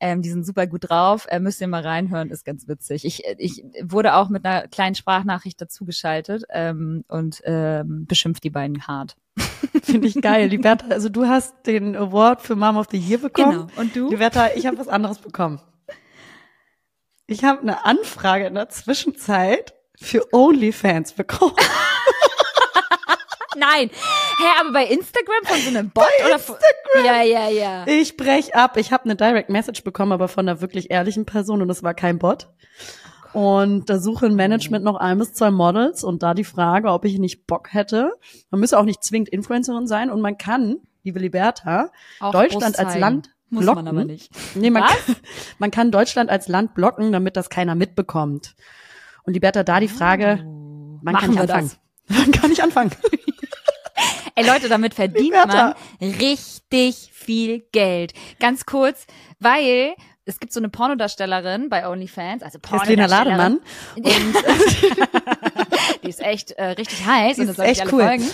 S2: Ähm, die sind super gut drauf. Äh, müsst ihr mal reinhören, ist ganz witzig. Ich, ich wurde auch mit einer kleinen Sprachnachricht dazugeschaltet ähm, und ähm, beschimpft die beiden hart.
S4: Finde ich geil. Die Bertha, also du hast den Award für Mom of the Year bekommen.
S2: Und du?
S4: Die Bertha, ich habe was anderes bekommen. Ich habe eine Anfrage in der Zwischenzeit für OnlyFans bekommen.
S2: Nein. Hä, aber bei Instagram von so einem Bot oder von, Ja, ja, ja.
S4: Ich brech ab. Ich habe eine Direct Message bekommen, aber von einer wirklich ehrlichen Person und es war kein Bot. Und da suche ein Management noch ein bis zwei Models und da die Frage, ob ich nicht Bock hätte. Man müsse auch nicht zwingend Influencerin sein und man kann, liebe Liberta,
S2: Auch
S4: Deutschland als. Land
S2: Muss
S4: blocken.
S2: man aber nicht.
S4: Nee, man, kann, man kann Deutschland als Land blocken, damit das keiner mitbekommt. Und Liberta, da die Frage,
S2: Oh.
S4: man
S2: Machen
S4: kann nicht
S2: wir
S4: anfangen. Man kann nicht anfangen.
S2: Ey Leute, damit verdient
S4: Liberta.
S2: man richtig viel Geld. Ganz kurz, weil es gibt so eine Pornodarstellerin bei OnlyFans, also
S4: ist Lena
S2: Pornodarstellerin.
S4: Lademann.
S2: Und die ist echt äh, richtig heiß
S4: Die
S2: und das soll ich
S4: echt
S2: alle
S4: cool. Mhm.
S2: folgen.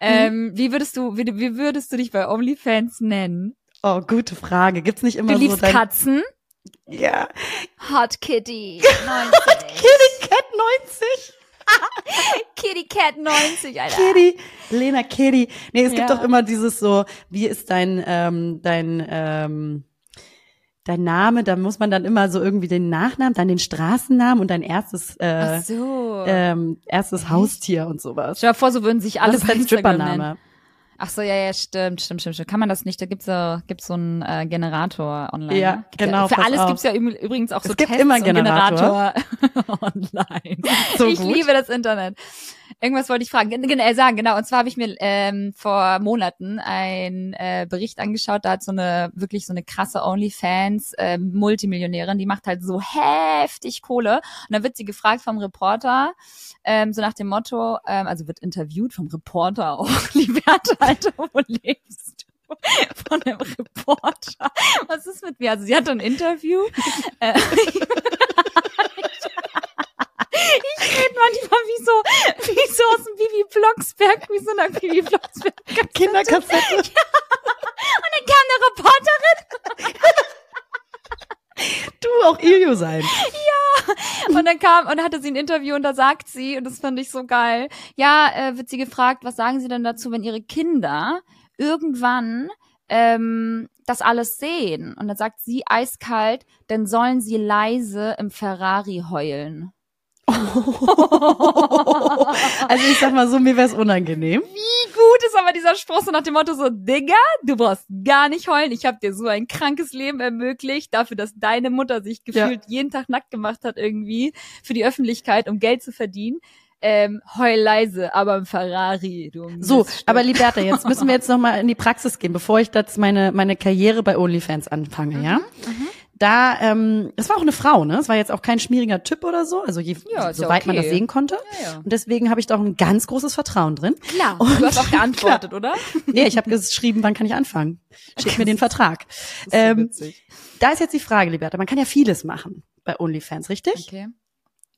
S2: Ähm, wie würdest du, wie, wie würdest du dich bei OnlyFans nennen?
S4: Oh, gute Frage. Gibt's nicht immer
S2: Du
S4: so
S2: liebst
S4: dein...
S2: Katzen?
S4: Ja.
S2: Hot Kitty 90.
S4: Kitty 90.
S2: Kitty Cat 90, Alter.
S4: Kitty, Lena Kitty. Nee, es gibt
S2: Ja.
S4: doch immer dieses so, wie ist dein, ähm, dein, ähm, dein Name? Da muss man dann immer so irgendwie den Nachnamen, dann den Straßennamen und dein erstes, äh,
S2: so.
S4: ähm, erstes Haustier und sowas.
S2: Stell dir vor, so würden sich alle
S4: ist dein
S2: nennen.
S4: Strippername?
S2: Ach so, ja, ja, stimmt, stimmt, stimmt, stimmt. Kann man das nicht? Da gibt's so, gibt's so einen äh, Generator online.
S4: Ja?
S2: Gibt's
S4: genau,
S2: Für
S4: pass
S2: alles
S4: auf.
S2: gibt's ja üb- übrigens auch
S4: Es
S2: so
S4: gibt
S2: Tests
S4: immer
S2: und
S4: Generator.
S2: Generator online.
S4: So
S2: ich
S4: gut.
S2: liebe das Internet. Irgendwas wollte ich fragen, gen- gen- äh, sagen, genau. Und zwar habe ich mir ähm, vor Monaten einen äh, Bericht angeschaut. Da hat so eine wirklich so eine krasse OnlyFans äh, Multimillionärin, die macht halt so heftig Kohle. Und dann wird sie gefragt vom Reporter, ähm, so nach dem Motto, ähm, also wird interviewt vom Reporter auch, Liberta, Alter, wo lebst du? Von dem Reporter. Was ist mit mir? Also sie hatte ein Interview. Ich rede manchmal wie so, wie so aus dem Bibi Blocksberg, wie so einer Bibi Blocksberg.
S4: Kinderkassette.
S2: Und dann kam eine Reporterin
S4: Du auch Ilio sein.
S2: und dann kam und hatte sie ein Interview und da sagt sie, und das fand ich so geil, ja, äh, wird sie gefragt, was sagen sie denn dazu, wenn ihre Kinder irgendwann ähm, das alles sehen? Und dann sagt sie eiskalt, dann sollen sie leise im Ferrari heulen.
S4: Also ich sag mal so, mir wär's unangenehm.
S2: Wie gut ist aber dieser Spruch so nach dem Motto so, Digga, du brauchst gar nicht heulen. Ich habe dir so ein krankes Leben ermöglicht, dafür, dass deine Mutter sich gefühlt jeden Tag nackt gemacht hat irgendwie für die Öffentlichkeit, um Geld zu verdienen. Ähm, heul leise, aber im Ferrari, du
S4: So, aber Liberta, jetzt müssen wir jetzt noch mal in die Praxis gehen, bevor ich jetzt meine meine Karriere bei OnlyFans anfange, ja?
S2: Mhm,
S4: Da, ähm, es war auch eine Frau, ne? Es war jetzt auch kein schmieriger Typ oder so, also je,
S2: Ja, ist ja
S4: soweit man
S2: okay.
S4: das sehen konnte.
S2: Ja, ja.
S4: Und deswegen habe ich da auch ein ganz großes Vertrauen drin.
S2: Klar, du hast auch geantwortet, oder?
S4: Nee, ich habe geschrieben, wann kann ich anfangen? Schick mir den Vertrag. Ähm, da ist jetzt die Frage, Liberta, man kann ja vieles machen bei OnlyFans, richtig?
S2: Okay.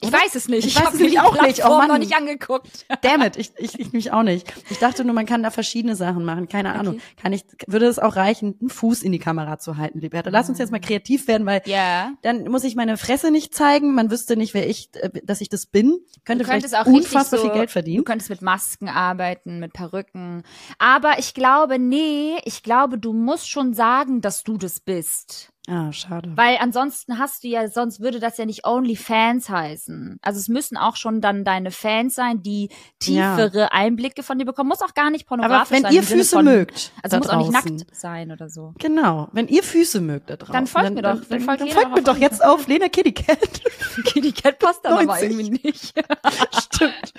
S2: Ich weiß es nicht.
S4: Ich weiß
S2: hab
S4: es nämlich auch nicht. Oh Mann.
S2: noch nicht angeguckt.
S4: Damn it, ich, ich, ich mich auch nicht. Ich dachte nur, man kann da verschiedene Sachen machen. Keine Ahnung. Kann ich, würde es auch reichen, einen Fuß in die Kamera zu halten, Liberta? Lass uns jetzt mal kreativ werden, weil
S2: Ja.
S4: dann muss ich meine Fresse nicht zeigen. Man wüsste nicht, wer ich, äh, dass ich das bin. Könnte
S2: Du
S4: vielleicht
S2: auch
S4: unfassbar
S2: so,
S4: viel Geld
S2: Du
S4: verdienen.
S2: könntest mit Masken arbeiten, mit Perücken. Aber ich glaube, nee, ich glaube, du musst schon sagen, dass du das bist.
S4: Ah, schade.
S2: Weil ansonsten hast du ja, sonst würde das ja nicht OnlyFans heißen. Also es müssen auch schon dann deine Fans sein, die tiefere Einblicke von dir bekommen. Muss auch gar nicht pornografisch
S4: Aber wenn
S2: sein.
S4: ihr
S2: im Sinne
S4: Füße
S2: von,
S4: mögt,
S2: Also muss auch nicht
S4: draußen.
S2: nackt sein oder so.
S4: Genau, wenn ihr Füße mögt da draußen.
S2: Dann folgt mir doch.
S4: Dann,
S2: Dann
S4: dann,
S2: folgt
S4: dann folgt mir
S2: doch
S4: jetzt auf Lena Kitty Cat.
S2: Kitty Cat passt dann aber
S4: 90.
S2: irgendwie nicht.
S4: Stimmt.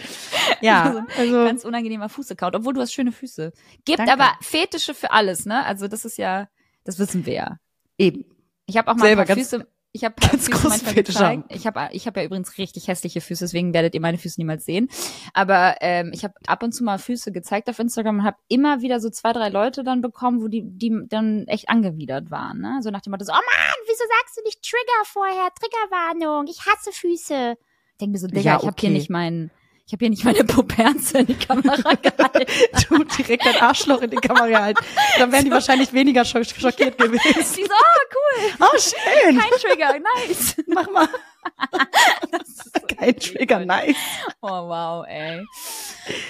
S4: Ja, also
S2: Ganz unangenehmer Fußaccount, obwohl du hast schöne Füße. Gibt
S4: Danke.
S2: aber Fetische für alles, ne? Also das ist ja, das wissen wir ja.
S4: eben.
S2: Ich habe auch mal
S4: Selber ganz-
S2: Füße. Ich habe
S4: ganz
S2: Füße manchmal gezeigt. Ich habe ich hab ja übrigens richtig hässliche Füße, deswegen werdet ihr meine Füße niemals sehen. Aber ähm, ich habe ab und zu mal Füße gezeigt auf Instagram und habe immer wieder so zwei, drei Leute dann bekommen, wo die, die dann echt angewidert waren. Ne? So nach dem Motto so, oh Mann, wieso sagst du nicht Trigger vorher? Triggerwarnung, ich hasse Füße. Ich denke mir so, Digga,
S4: Ja,
S2: ich habe
S4: okay.
S2: hier nicht meinen, Ich habe hier nicht meine Puperze in die Kamera gehalten.
S4: Du direkt dein Arschloch in die Kamera halten. Dann wären die wahrscheinlich weniger schock schockiert gewesen.
S2: Die so, oh, cool.
S4: Oh, schön.
S2: Kein Trigger, nice.
S4: Mach mal. Kein Trigger, nice.
S2: Oh, wow, ey.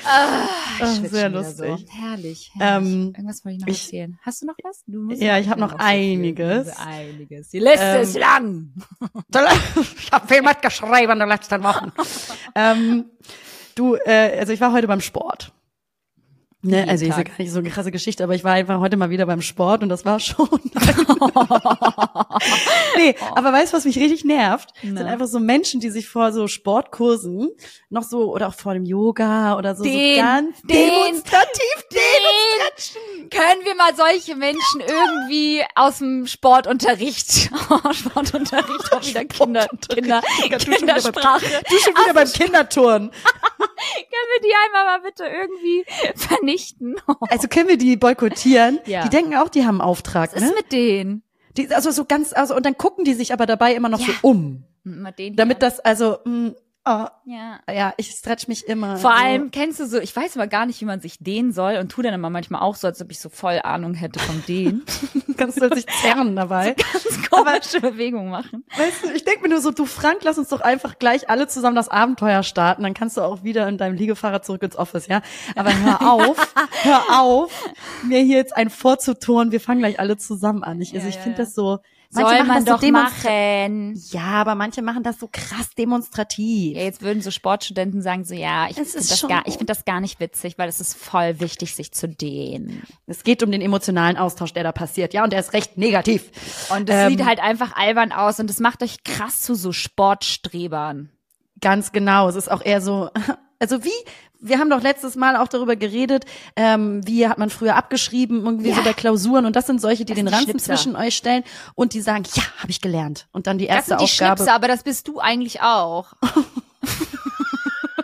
S2: Ah, ich
S4: Ah, sehr lustig.
S2: So. Herrlich, herrlich.
S4: Ähm,
S2: Irgendwas wollte ich noch
S4: ich-
S2: erzählen. Hast du noch was? Du musst
S4: Ja, ich hab
S2: ja
S4: noch einiges.
S2: Einiges. Die Liste
S4: Ähm,
S2: ist lang.
S4: Ich habe viel mitgeschrieben in den letzten Wochen. ähm, du, äh, also ich war heute beim Sport. Ne, also ist ja
S2: Tag.
S4: gar nicht so eine krasse Geschichte, aber ich war einfach heute mal wieder beim Sport und das war schon. nee, aber weißt du, was mich richtig nervt? Sind
S2: Na.
S4: einfach so Menschen, die sich vor so Sportkursen noch so oder auch vor dem Yoga oder so,
S2: Den,
S4: so ganz
S2: den,
S4: demonstrativ
S2: Den können wir mal solche Menschen irgendwie aus dem Sportunterricht, oh, Sportunterricht, auch wieder Kinder, Kinder,
S4: Digga, du schon wieder beim-
S2: Kindersprache.
S4: Du schon wieder beim Kinderturnen.
S2: Können wir die einmal mal bitte irgendwie vernichten?
S4: Also können wir die boykottieren?
S2: Ja.
S4: Die denken auch, die haben einen Auftrag,
S2: Was
S4: ne?
S2: ist mit denen?
S4: Die, also so ganz, also und dann gucken die sich aber dabei immer noch
S2: Ja.
S4: so um,
S2: denen
S4: damit das also, mh, oh,
S2: ja.
S4: ja, ich stretch mich immer.
S2: Vor
S4: so.
S2: allem kennst du so, ich weiß aber gar nicht, wie man sich dehnen soll und tu dann immer manchmal auch so, als ob ich so voll Ahnung hätte vom Dehnen.
S4: kannst du sich zerren dabei.
S2: Ganz komische Bewegungen machen.
S4: Weißt du, ich denke mir nur so, du Frank, lass uns doch einfach gleich alle zusammen das Abenteuer starten, dann kannst du auch wieder in deinem Liegefahrrad zurück ins Office, ja? Aber hör auf, hör auf, mir hier jetzt ein vorzuturnen, wir fangen gleich alle zusammen an. Ich, also
S2: Ja,
S4: ich
S2: ja,
S4: finde
S2: ja.
S4: das so,
S2: Soll
S4: machen
S2: man
S4: das
S2: doch
S4: so
S2: machen.
S4: Ja, aber manche machen das so krass demonstrativ.
S2: Ja, jetzt würden so Sportstudenten sagen so, ja, ich finde das, gar, ich find das gar nicht witzig, weil es ist voll wichtig, sich zu dehnen.
S4: Es geht um den emotionalen Austausch, der da passiert, ja, und der ist recht negativ.
S2: Und es
S4: Ähm,
S2: sieht halt einfach albern aus und es macht euch krass zu so Sportstrebern.
S4: Ganz genau. Es ist auch eher so, also wie, wir haben doch letztes Mal auch darüber geredet, ähm, wie hat man früher abgeschrieben, irgendwie
S2: Ja.
S4: so bei Klausuren und das sind solche, die
S2: Das
S4: den
S2: die
S4: Ranzen
S2: Schnipser.
S4: zwischen euch stellen und die sagen, ja, habe ich gelernt. Und dann die
S2: Das
S4: erste
S2: sind die
S4: Aufgabe.
S2: Schnipser, aber das bist du eigentlich auch.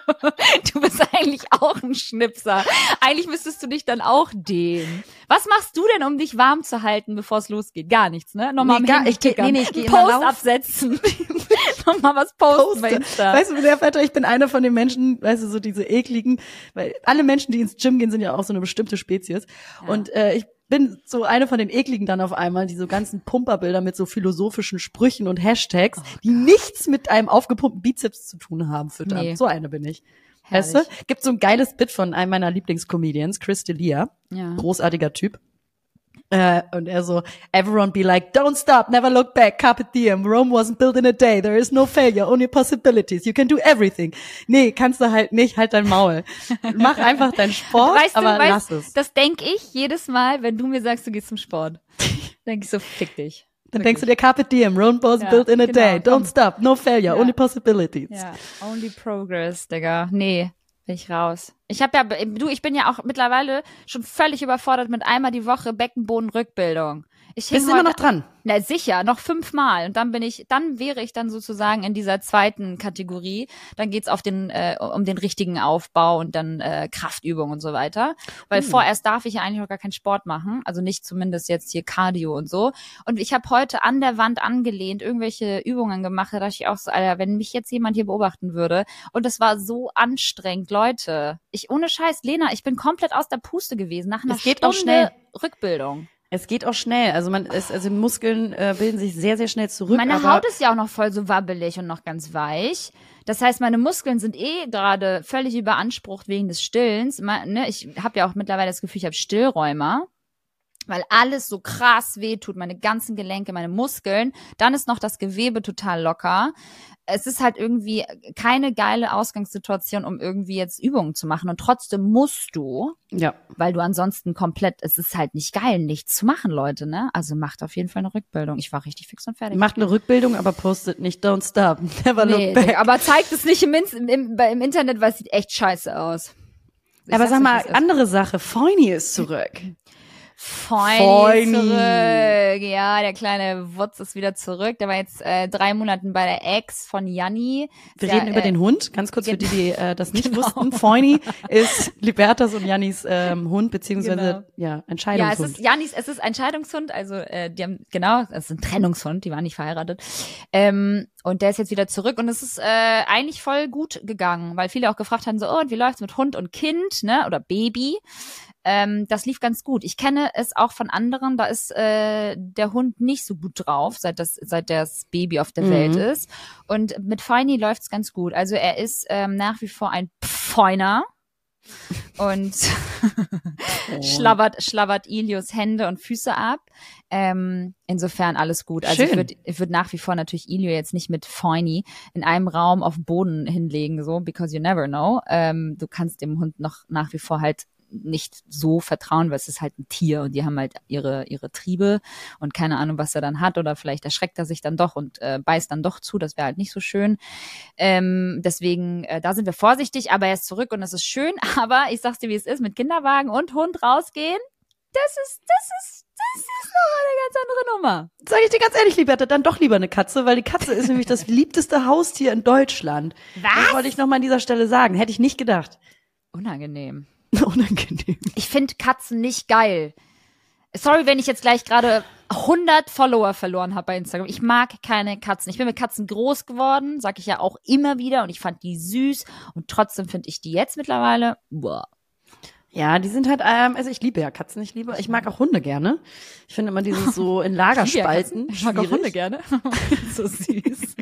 S2: du bist eigentlich auch ein Schnipser. Eigentlich müsstest du dich dann auch dehnen. Was machst du denn, um dich warm zu halten, bevor es losgeht? Gar nichts, ne? Nochmal
S4: Nee,
S2: am
S4: gar- ich geh- nee, nee, ich geh
S2: Post
S4: laufen.
S2: absetzen. Nochmal was posten bei. Insta.
S4: Weißt du, der Vetter, ich bin einer von den Menschen, weißt du, so diese ekligen, weil alle Menschen, die ins Gym gehen, sind ja auch so eine bestimmte Spezies. Und äh, ich bin so eine von den ekligen dann auf einmal, die so ganzen Pumperbilder mit so philosophischen Sprüchen und Hashtags, die nichts mit einem aufgepumpten Bizeps zu tun haben, füttern.
S2: Nee.
S4: So eine bin ich. Weißt du?
S2: Herrlich.
S4: Gibt so ein geiles Bit von einem meiner Lieblingscomedians, Chris D'Elia.
S2: Ja.
S4: Großartiger Typ. Äh, und er so, everyone be like, don't stop, never look back, carpe diem, Rome wasn't built in a day, there is no failure, only possibilities, you can do everything. Nee, kannst du halt nicht, halt dein Maul. Mach einfach deinen Sport,
S2: Weißt du,
S4: aber
S2: weißt,
S4: lass es.
S2: das denk ich jedes Mal, wenn du mir sagst, du gehst zum Sport. denk ich so, fick dich.
S4: Dann denkst du dir, carpe diem, Rome wasn't
S2: Ja,
S4: built in a
S2: genau,
S4: day,
S2: komm.
S4: don't stop, no failure,
S2: Ja.
S4: only possibilities.
S2: Ja, only progress, Digga. Nee, bin ich raus. Ich habe ja, du, ich bin ja auch mittlerweile schon völlig überfordert mit einmal die Woche Beckenboden-Rückbildung. Ich
S4: Bist immer noch dran?
S2: Na sicher, noch fünfmal. Und dann bin ich, dann wäre ich dann sozusagen in dieser zweiten Kategorie. Dann geht's auf den, äh, um den richtigen Aufbau und dann äh, Kraftübungen und so weiter. Weil
S4: Hm.
S2: vorerst darf ich ja eigentlich noch gar keinen Sport machen. Also nicht zumindest jetzt hier Cardio und so. Und ich habe heute an der Wand angelehnt irgendwelche Übungen gemacht. Da dachte ich auch so, Alter, wenn mich jetzt jemand hier beobachten würde. Und es war so anstrengend, Leute. Ich ohne Scheiß, Lena, ich bin komplett aus der Puste gewesen nach einer
S4: Es geht
S2: Stunde
S4: auch schnell.
S2: Rückbildung.
S4: Es geht auch schnell. Also man ist, also Muskeln äh, bilden sich sehr, sehr schnell zurück.
S2: Meine Haut ist ja auch noch voll so wabbelig und noch ganz weich. Das heißt, meine Muskeln sind eh gerade völlig überansprucht wegen des Stillens. Ne, Ich habe ja auch mittlerweile das Gefühl, ich habe Stillräumer, weil alles so krass wehtut, meine ganzen Gelenke, meine Muskeln. Dann ist noch das Gewebe total locker. Es ist halt irgendwie keine geile Ausgangssituation, um irgendwie jetzt Übungen zu machen. Und trotzdem musst du,
S4: ja.
S2: weil du ansonsten komplett, es ist halt nicht geil, nichts zu machen, Leute, ne? Also macht auf jeden Fall eine Rückbildung. Ich war richtig fix und fertig.
S4: Macht eine Rückbildung, aber postet nicht don't stop, never
S2: Nee,
S4: look back.
S2: Aber zeigt es nicht im, im, im Internet, weil es sieht echt scheiße aus. Ich
S4: aber sag mal, andere Sache, Feuni ist zurück.
S2: Feini
S4: Feini.
S2: zurück. Ja, der kleine Wutz ist wieder zurück. Der war jetzt äh, drei Monaten bei der Ex von Janni.
S4: Wir
S2: Ja,
S4: reden über
S2: äh,
S4: den Hund. Ganz kurz für die, die äh, das nicht
S2: Genau.
S4: wussten. Feuni ist Libertas und Jannis ähm, Hund, beziehungsweise
S2: Genau.
S4: ja,
S2: Ja, es
S4: Entscheidungshund.
S2: ist Janis, es ist ein Scheidungshund, also äh, die haben genau, es ist ein Trennungshund, die waren nicht verheiratet. Ähm, und der ist jetzt wieder zurück und es ist äh, eigentlich voll gut gegangen, weil viele auch gefragt haben so, oh, und wie läuft's mit Hund und Kind, ne, oder Baby? Ähm, das lief ganz gut. Ich kenne es auch von anderen, da ist äh, der Hund nicht so gut drauf, seit das seit das Baby auf der
S4: Mhm.
S2: Welt ist. Und mit Feini läuft's ganz gut. Also er ist ähm, nach wie vor ein Pfeuner und
S4: Oh.
S2: schlabbert, schlabbert Ilios Hände und Füße ab. Ähm, insofern alles gut. Also ich
S4: Schön.
S2: würde ich würd nach wie vor natürlich Ilio jetzt nicht mit Feini in einem Raum auf dem Boden hinlegen, so, because you never know. Ähm, du kannst dem Hund noch nach wie vor halt nicht so vertrauen, weil es ist halt ein Tier und die haben halt ihre ihre Triebe und keine Ahnung, was er dann hat oder vielleicht erschreckt er sich dann doch und äh, beißt dann doch zu, das wäre halt nicht so schön. Ähm, deswegen, äh, da sind wir vorsichtig, aber er ist zurück und das ist schön. Aber ich sag's dir, wie es ist, mit Kinderwagen und Hund rausgehen, das ist, das ist, das ist noch eine ganz andere Nummer.
S4: Sag ich dir ganz ehrlich, Liberta, dann doch lieber eine Katze, weil die Katze ist nämlich das beliebteste Haustier in Deutschland. Das wollte ich noch mal an dieser Stelle sagen. Hätte ich nicht gedacht.
S2: Unangenehm.
S4: Unangenehm.
S2: Ich finde Katzen nicht geil. Sorry, wenn ich jetzt gleich gerade 100 Follower verloren habe bei Instagram. Ich mag keine Katzen. Ich bin mit Katzen groß geworden, sag ich ja auch immer wieder und ich fand die süß und trotzdem finde ich die jetzt mittlerweile, boah.
S4: Ja, die sind halt, ähm, also ich liebe ja Katzen, ich liebe, ich mag auch Hunde gerne. Ich finde immer dieses so in Lagerspalten.
S2: Ich mag auch. Hunde gerne. so süß.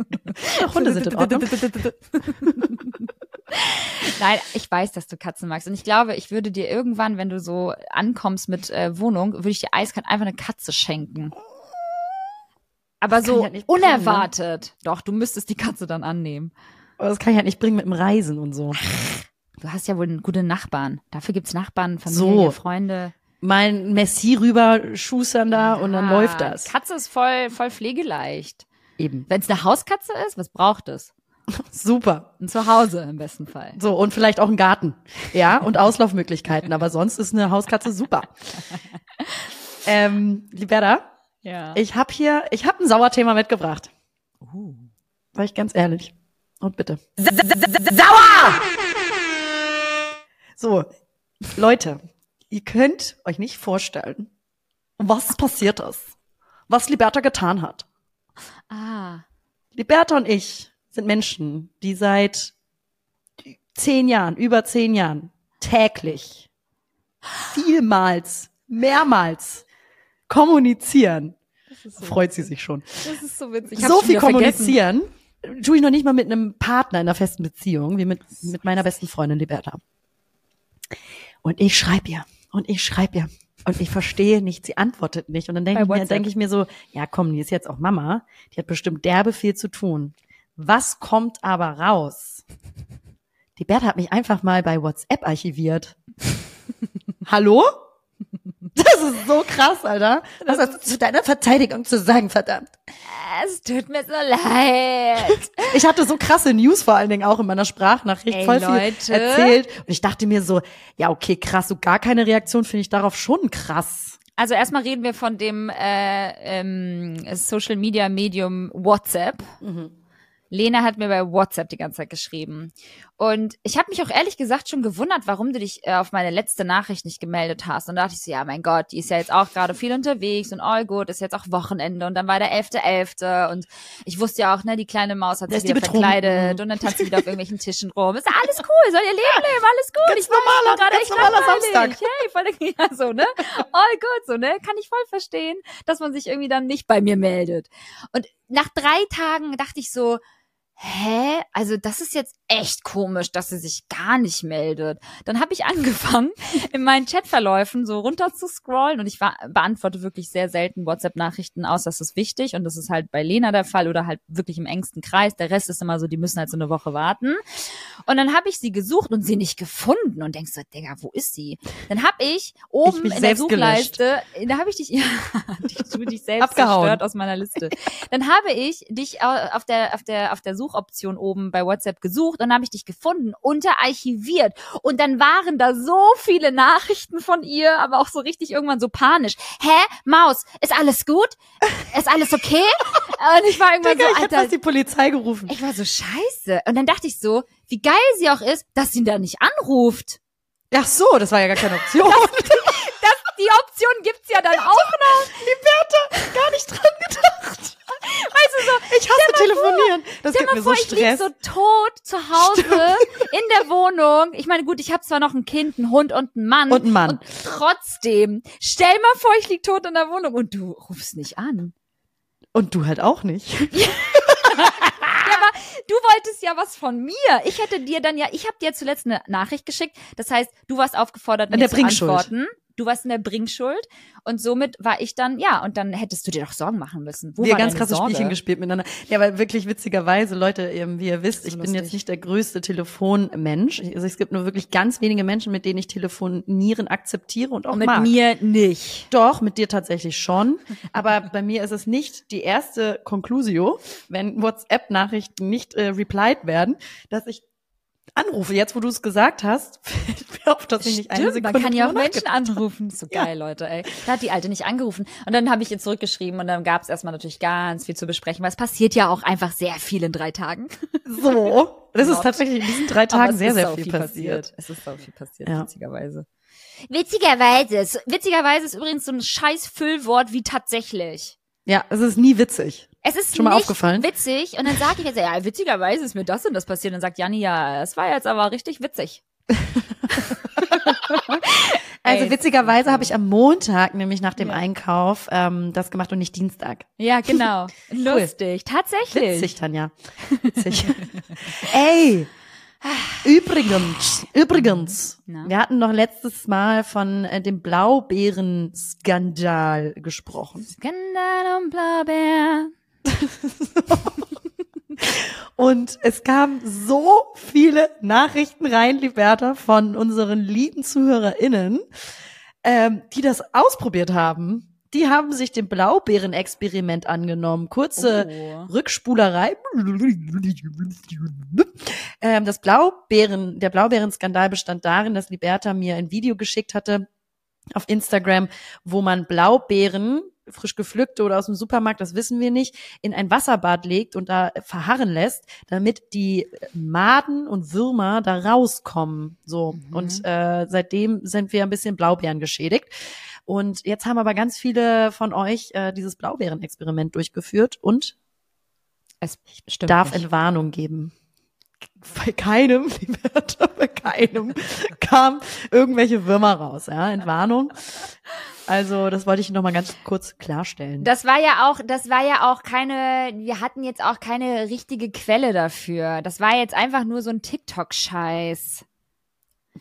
S4: Hunde sind in Ordnung.
S2: Nein, ich weiß, dass du Katzen magst. Und ich glaube, ich würde dir irgendwann, wenn du so ankommst mit äh, Wohnung, würde ich dir eiskalt einfach eine Katze schenken. Aber
S4: Das
S2: so
S4: halt nicht bringen, ne?
S2: unerwartet. Doch, du müsstest die Katze dann annehmen.
S4: Aber das kann ich halt nicht bringen mit dem Reisen und so.
S2: Du hast ja wohl gute Nachbarn. Dafür gibt's Nachbarn, Familie,
S4: So.
S2: Freunde.
S4: Mein Messi rüber schustern da und dann läuft das.
S2: Katze ist voll, voll pflegeleicht.
S4: Eben.
S2: Wenn es eine Hauskatze ist, was braucht es?
S4: Super.
S2: Ein Zuhause im besten Fall.
S4: So, und vielleicht auch ein Garten. Ja, und Auslaufmöglichkeiten. Aber sonst ist eine Hauskatze super. Ähm, Liberta,
S2: Ja.
S4: ich habe hier, ich habe ein Sauerthema mitgebracht. Sag ich ganz ehrlich. Und bitte. Sauer! So, Leute, ihr könnt euch nicht vorstellen, was passiert ist. Was Liberta getan hat.
S2: ah.
S4: Liberta und ich sind Menschen, die seit zehn Jahren, über zehn Jahren, täglich, vielmals, mehrmals kommunizieren. Freut sie sich schon.
S2: Das ist so witzig.
S4: so viel kommunizieren tue ich noch nicht mal mit einem Partner in einer festen Beziehung, wie mit, mit meiner besten Freundin Liberta. Und ich schreibe ihr und ich schreibe ihr und ich verstehe nicht, sie antwortet nicht. Und dann denke ich, mir, denk ich mir so, ja komm, die ist jetzt auch Mama, die hat bestimmt derbe viel zu tun. Was kommt aber raus? Die Bertha hat mich einfach mal bei WhatsApp archiviert. Hallo? Das ist so krass, Alter. Was hast du zu deiner Verteidigung zu sagen, verdammt?
S2: Es tut mir so leid.
S4: Ich hatte so krasse News vor allen Dingen auch in meiner Sprachnachricht
S2: Ey,
S4: voll viel
S2: Leute.
S4: erzählt. Und ich dachte mir so, ja, okay, krass, so gar keine Reaktion finde ich darauf schon krass.
S2: Also erstmal reden wir von dem äh, ähm, Social Media Medium WhatsApp. Lena hat mir bei WhatsApp die ganze Zeit geschrieben. Und ich habe mich auch ehrlich gesagt schon gewundert, warum du dich äh, auf meine letzte Nachricht nicht gemeldet hast. Und da dachte ich so, ja, mein Gott, die ist ja jetzt auch gerade viel unterwegs und all good, ist jetzt auch Wochenende und dann war der 11.11. und ich wusste ja auch, ne, die kleine Maus hat sich wieder verkleidet und dann tanzt sie wieder auf irgendwelchen Tischen rum. Ist alles cool, soll ihr Leben leben, alles gut.
S4: Ganz
S2: ich
S4: normaler-
S2: gerade echt
S4: normaler. Samstag.
S2: Hey, voll ja, so, ne? All good, so, ne? Kann ich voll verstehen, dass man sich irgendwie dann nicht bei mir meldet. Und nach drei Tagen dachte ich so, hä? Also das ist jetzt echt komisch, dass sie sich gar nicht meldet. Dann habe ich angefangen, in meinen Chatverläufen so runter zu scrollen und ich war, beantworte wirklich sehr selten WhatsApp-Nachrichten aus, das ist wichtig und das ist halt bei Lena der Fall oder halt wirklich im engsten Kreis. Der Rest ist immer so, die müssen halt so eine Woche warten. Und dann habe ich sie gesucht und sie nicht gefunden und denkst so, Digga, wo ist sie? Dann habe ich oben
S4: mich
S2: in der
S4: selbst gelöscht.
S2: Suchleiste, da habe ich dich, ja, dich, du dich selbst
S4: Abgehauen.
S2: zerstört aus meiner Liste. Dann habe ich dich au- auf der, auf der, auf der Suchoption oben bei WhatsApp gesucht und dann habe ich dich gefunden, unter archiviert. Und dann waren da so viele Nachrichten von ihr, aber auch so richtig irgendwann so panisch. Hä? Maus, ist alles gut? Ist alles okay? und ich war irgendwann
S4: Digga,
S2: so,
S4: ich
S2: Alter,
S4: fast die Polizei gerufen.
S2: ich war so scheiße. Und dann dachte ich so, wie geil sie auch ist, dass sie da nicht anruft.
S4: Ach so, das war ja gar keine Option.
S2: Das, die Option gibt's ja dann auch noch.
S4: Liberta, gar nicht dran gedacht.
S2: Weißt du so,
S4: Ich hasse telefonieren. Das
S2: Stell
S4: gibt
S2: mal
S4: mir
S2: vor,
S4: so
S2: ich lieg
S4: Stress.
S2: so tot zu Hause in der Wohnung. Ich meine, gut, ich habe zwar noch ein Kind, einen Hund und einen Mann.
S4: Und einen Mann.
S2: Und trotzdem, stell mal vor, ich lieg tot in der Wohnung und du rufst nicht an.
S4: Und du halt auch nicht.
S2: Du wolltest ja was von mir. Ich hätte dir dann ja, ich habe dir zuletzt eine Nachricht geschickt. Das heißt, du warst aufgefordert, mir
S4: der
S2: zu antworten. Du warst in der Bringschuld und somit war ich dann, ja, und dann hättest du dir doch Sorgen machen müssen. Wo
S4: wir ganz krasse
S2: Sorge?
S4: Spielchen gespielt miteinander. Ja, weil wirklich witzigerweise, Leute, ähm, wie ihr wisst,
S2: So
S4: ich bin
S2: lustig.
S4: jetzt nicht der größte Telefonmensch. Also es gibt nur wirklich ganz wenige Menschen, mit denen ich telefonieren akzeptiere und auch
S2: Und mit
S4: mag.
S2: mir nicht.
S4: Doch, mit dir tatsächlich schon. Aber bei mir ist es nicht die erste Conclusio, wenn WhatsApp-Nachrichten nicht äh, replied werden, dass ich anrufe. Jetzt, wo du es gesagt hast, fällt mir auf, dass ich nicht eine Sekunde
S2: man kann ja auch Menschen anrufen. So geil, Leute, ey. Da hat die Alte nicht angerufen. Und dann habe ich ihr zurückgeschrieben und dann gab es erstmal natürlich ganz viel zu besprechen, weil es passiert ja auch einfach sehr viel in drei Tagen.
S4: So. Das ist tatsächlich in diesen drei Tagen sehr, sehr
S2: sau
S4: viel passiert.
S2: Es ist so viel passiert,
S4: Ja.
S2: witzigerweise. Witzigerweise. Witzigerweise ist übrigens so ein scheiß Füllwort wie tatsächlich.
S4: Ja, es ist nie witzig.
S2: Es ist
S4: Schon mal aufgefallen?
S2: witzig und dann sage ich jetzt, ja, witzigerweise ist mir das und das passiert. Und dann sagt Janni, ja, es war jetzt aber richtig witzig.
S4: Also witzigerweise habe ich am Montag, nämlich nach dem
S2: Ja.
S4: Einkauf, ähm, das gemacht und nicht Dienstag.
S2: Ja, genau. Lustig. Tatsächlich.
S4: Witzig, Tanja. Witzig. Ey, übrigens, übrigens,
S2: Na?
S4: wir hatten noch letztes Mal von äh, dem Blaubeeren-Skandal gesprochen.
S2: Skandal und Blaubeer.
S4: Und es kamen so viele Nachrichten rein, Liberta, von unseren lieben ZuhörerInnen, ähm, die das ausprobiert haben. Die haben sich dem Blaubeeren-Experiment angenommen. Kurze
S2: Oh.
S4: Rückspulerei. Ähm, das Blaubeeren, der Blaubeeren-Skandal bestand darin, dass Liberta mir ein Video geschickt hatte auf Instagram, wo man Blaubeeren, frisch gepflückte oder aus dem Supermarkt, das wissen wir nicht, in ein Wasserbad legt und da verharren lässt, damit die Maden und Würmer da rauskommen. So.
S2: Mhm.
S4: Und äh, seitdem sind wir ein bisschen Blaubeeren geschädigt. Und jetzt haben aber ganz viele von euch äh, dieses Blaubeeren-Experiment durchgeführt und
S2: Es
S4: darf
S2: nicht.
S4: Entwarnung geben. Bei keinem, Liberta, bei keinem kam irgendwelche Würmer raus, ja, Entwarnung. Also, das wollte ich noch mal ganz kurz klarstellen.
S2: Das war ja auch, das war ja auch keine, wir hatten jetzt auch keine richtige Quelle dafür. Das war jetzt einfach nur so ein TikTok-Scheiß.